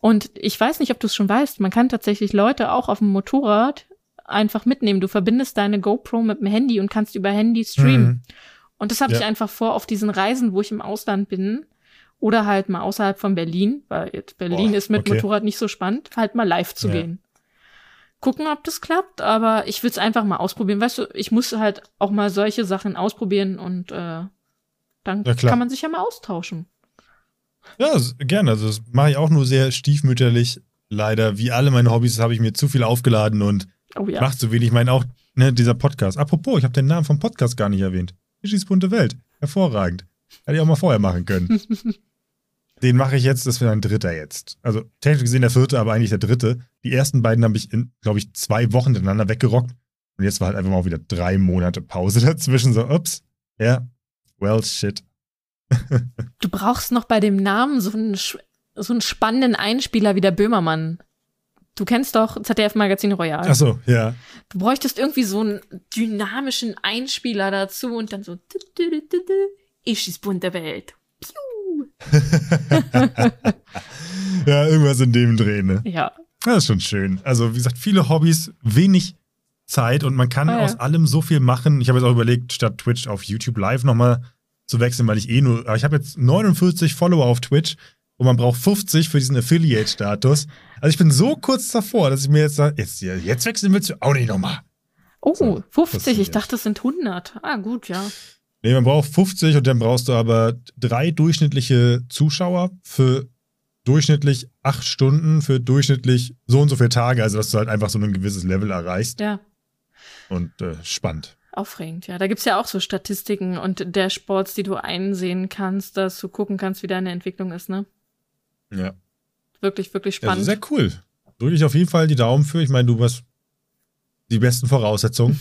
Und ich weiß nicht, ob du es schon weißt, man kann tatsächlich Leute auch auf dem Motorrad einfach mitnehmen. Du verbindest deine GoPro mit dem Handy und kannst über Handy streamen. Mhm. Und das habe ja. ich einfach vor auf diesen Reisen, wo ich im Ausland bin, oder halt mal außerhalb von Berlin, weil jetzt Berlin Boah, ist mit okay. Motorrad nicht so spannend, halt mal live zu ja. gehen. Gucken, ob das klappt, aber ich will es einfach mal ausprobieren. Weißt du, ich muss halt auch mal solche Sachen ausprobieren und äh, dann ja, kann man sich ja mal austauschen. Ja, gerne. Also das mache ich auch nur sehr stiefmütterlich. Leider, wie alle meine Hobbys, habe ich mir zu viel aufgeladen und oh, ja. mache zu wenig. Ich meine auch, ne, dieser Podcast. Apropos, ich habe den Namen vom Podcast gar nicht erwähnt. Ischis bunte Welt. Hervorragend. Hätte ich auch mal vorher machen können. Den mache ich jetzt, das wäre ein dritter jetzt. Also technisch gesehen der vierte, aber eigentlich der dritte. Die ersten beiden habe ich in, glaube ich, zwei Wochen miteinander weggerockt. Und jetzt war halt einfach mal wieder drei Monate Pause dazwischen. So, ups, ja, yeah, well, shit. du brauchst noch bei dem Namen so einen, so einen spannenden Einspieler wie der Böhmermann. Du kennst doch ZDF Magazin Royal. Ach so, ja. Du bräuchtest irgendwie so einen dynamischen Einspieler dazu und dann so Ischis bunte Welt. ja, irgendwas in dem Dreh, ne? Ja. Das ist schon schön. Also, wie gesagt, viele Hobbys, wenig Zeit und man kann oh, ja. aus allem so viel machen. Ich habe jetzt auch überlegt, statt Twitch auf YouTube Live nochmal zu wechseln, weil ich eh nur, ich habe jetzt 49 Follower auf Twitch und man braucht 50 für diesen Affiliate-Status. Also ich bin so kurz davor, dass ich mir jetzt sage, jetzt, jetzt wechseln willst du auch nicht nochmal. Oh, so, 50. Ich dachte, es sind 100. Ah, gut, ja. Nee, man braucht 50 und dann brauchst du aber drei durchschnittliche Zuschauer für durchschnittlich acht Stunden, für durchschnittlich so und so viele Tage. Also, dass du halt einfach so ein gewisses Level erreichst. Ja. Und äh, spannend. Aufregend, ja. Da gibt es ja auch so Statistiken und der Sports, die du einsehen kannst, dass du gucken kannst, wie deine Entwicklung ist, ne? Ja. Wirklich, wirklich spannend. Also sehr cool. Drücke ich auf jeden Fall die Daumen für. Ich meine, du hast die besten Voraussetzungen.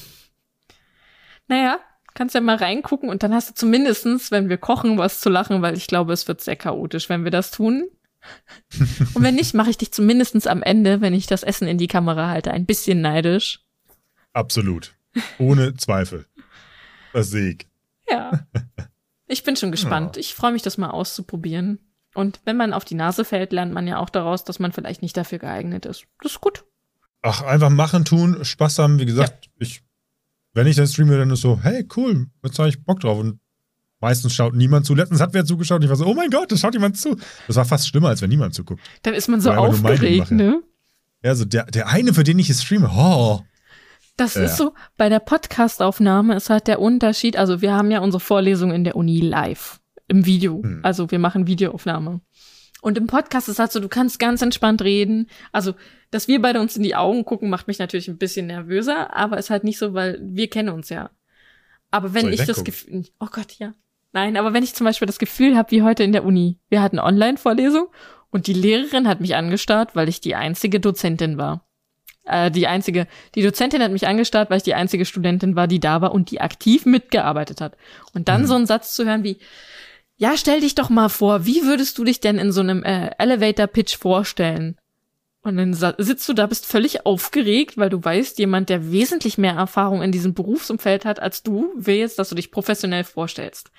naja, kannst ja mal reingucken und dann hast du zumindestens, wenn wir kochen, was zu lachen, weil ich glaube, es wird sehr chaotisch, wenn wir das tun. und wenn nicht, mache ich dich zumindestens am Ende, wenn ich das Essen in die Kamera halte, ein bisschen neidisch. Absolut. Ohne Zweifel. Das sehe ich. Ja. Ich bin schon gespannt. Ich freue mich, das mal auszuprobieren. Und wenn man auf die Nase fällt, lernt man ja auch daraus, dass man vielleicht nicht dafür geeignet ist. Das ist gut. Ach, einfach machen, tun, Spaß haben. Wie gesagt, ja. ich, wenn ich dann streame, dann ist so, hey, cool, jetzt habe ich Bock drauf. Und meistens schaut niemand zu. Letztens hat wer zugeschaut und ich war so, oh mein Gott, da schaut jemand zu. Das war fast schlimmer, als wenn niemand zuguckt. Dann ist man so aufgeregt, ne? Ja, so der, der eine, für den ich es streame, oh, das ja. ist so, bei der Podcastaufnahme ist halt der Unterschied, also wir haben ja unsere Vorlesung in der Uni live, im Video. Hm. Also wir machen Videoaufnahme. Und im Podcast ist halt so, du kannst ganz entspannt reden. Also, dass wir beide uns in die Augen gucken, macht mich natürlich ein bisschen nervöser, aber ist halt nicht so, weil wir kennen uns ja. Aber wenn ich, ich das Gefühl, oh Gott, ja. Nein, aber wenn ich zum Beispiel das Gefühl habe, wie heute in der Uni, wir hatten Online-Vorlesung und die Lehrerin hat mich angestarrt, weil ich die einzige Dozentin war äh, die einzige, die Dozentin hat mich angestarrt, weil ich die einzige Studentin war, die da war und die aktiv mitgearbeitet hat. Und dann mhm. so einen Satz zu hören wie, ja, stell dich doch mal vor, wie würdest du dich denn in so einem äh, Elevator-Pitch vorstellen? Und dann sitzt du da, bist völlig aufgeregt, weil du weißt, jemand, der wesentlich mehr Erfahrung in diesem Berufsumfeld hat als du, will jetzt, dass du dich professionell vorstellst.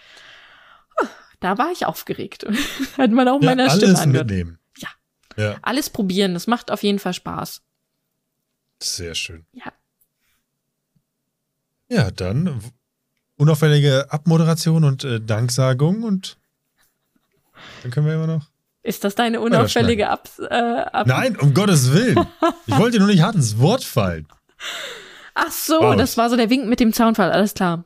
Da war ich aufgeregt. hat man auch ja, meiner alles Stimme angehört. Mitnehmen. Ja. ja. Alles probieren, das macht auf jeden Fall Spaß. Sehr schön. Ja. Ja, dann unauffällige Abmoderation und äh, Danksagung und dann können wir immer noch. Ist das deine unauffällige Ab, äh, Ab Nein, um Gottes Willen. Ich wollte nur nicht hart ins Wort fallen. Ach so, wow. das war so der Wink mit dem Zaunfall, alles klar.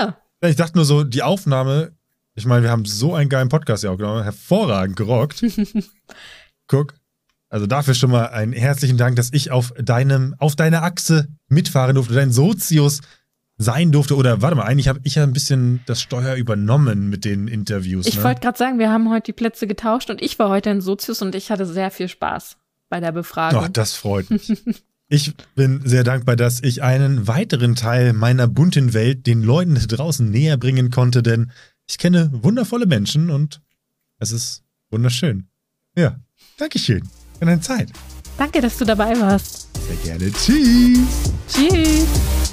Ja. Ich dachte nur so, die Aufnahme, ich meine, wir haben so einen geilen Podcast ja auch genommen, hervorragend gerockt. Guck, also dafür schon mal einen herzlichen Dank, dass ich auf deinem, auf deiner Achse mitfahren durfte, dein Sozius sein durfte. Oder warte mal, eigentlich habe ich ja ein bisschen das Steuer übernommen mit den Interviews. Ich ne? wollte gerade sagen, wir haben heute die Plätze getauscht und ich war heute ein Sozius und ich hatte sehr viel Spaß bei der Befragung. Oh, das freut mich. ich bin sehr dankbar, dass ich einen weiteren Teil meiner bunten Welt den Leuten draußen näher bringen konnte, denn ich kenne wundervolle Menschen und es ist wunderschön. Ja, Dankeschön für deine Zeit. Danke, dass du dabei warst. Sehr gerne. Tschüss. Tschüss.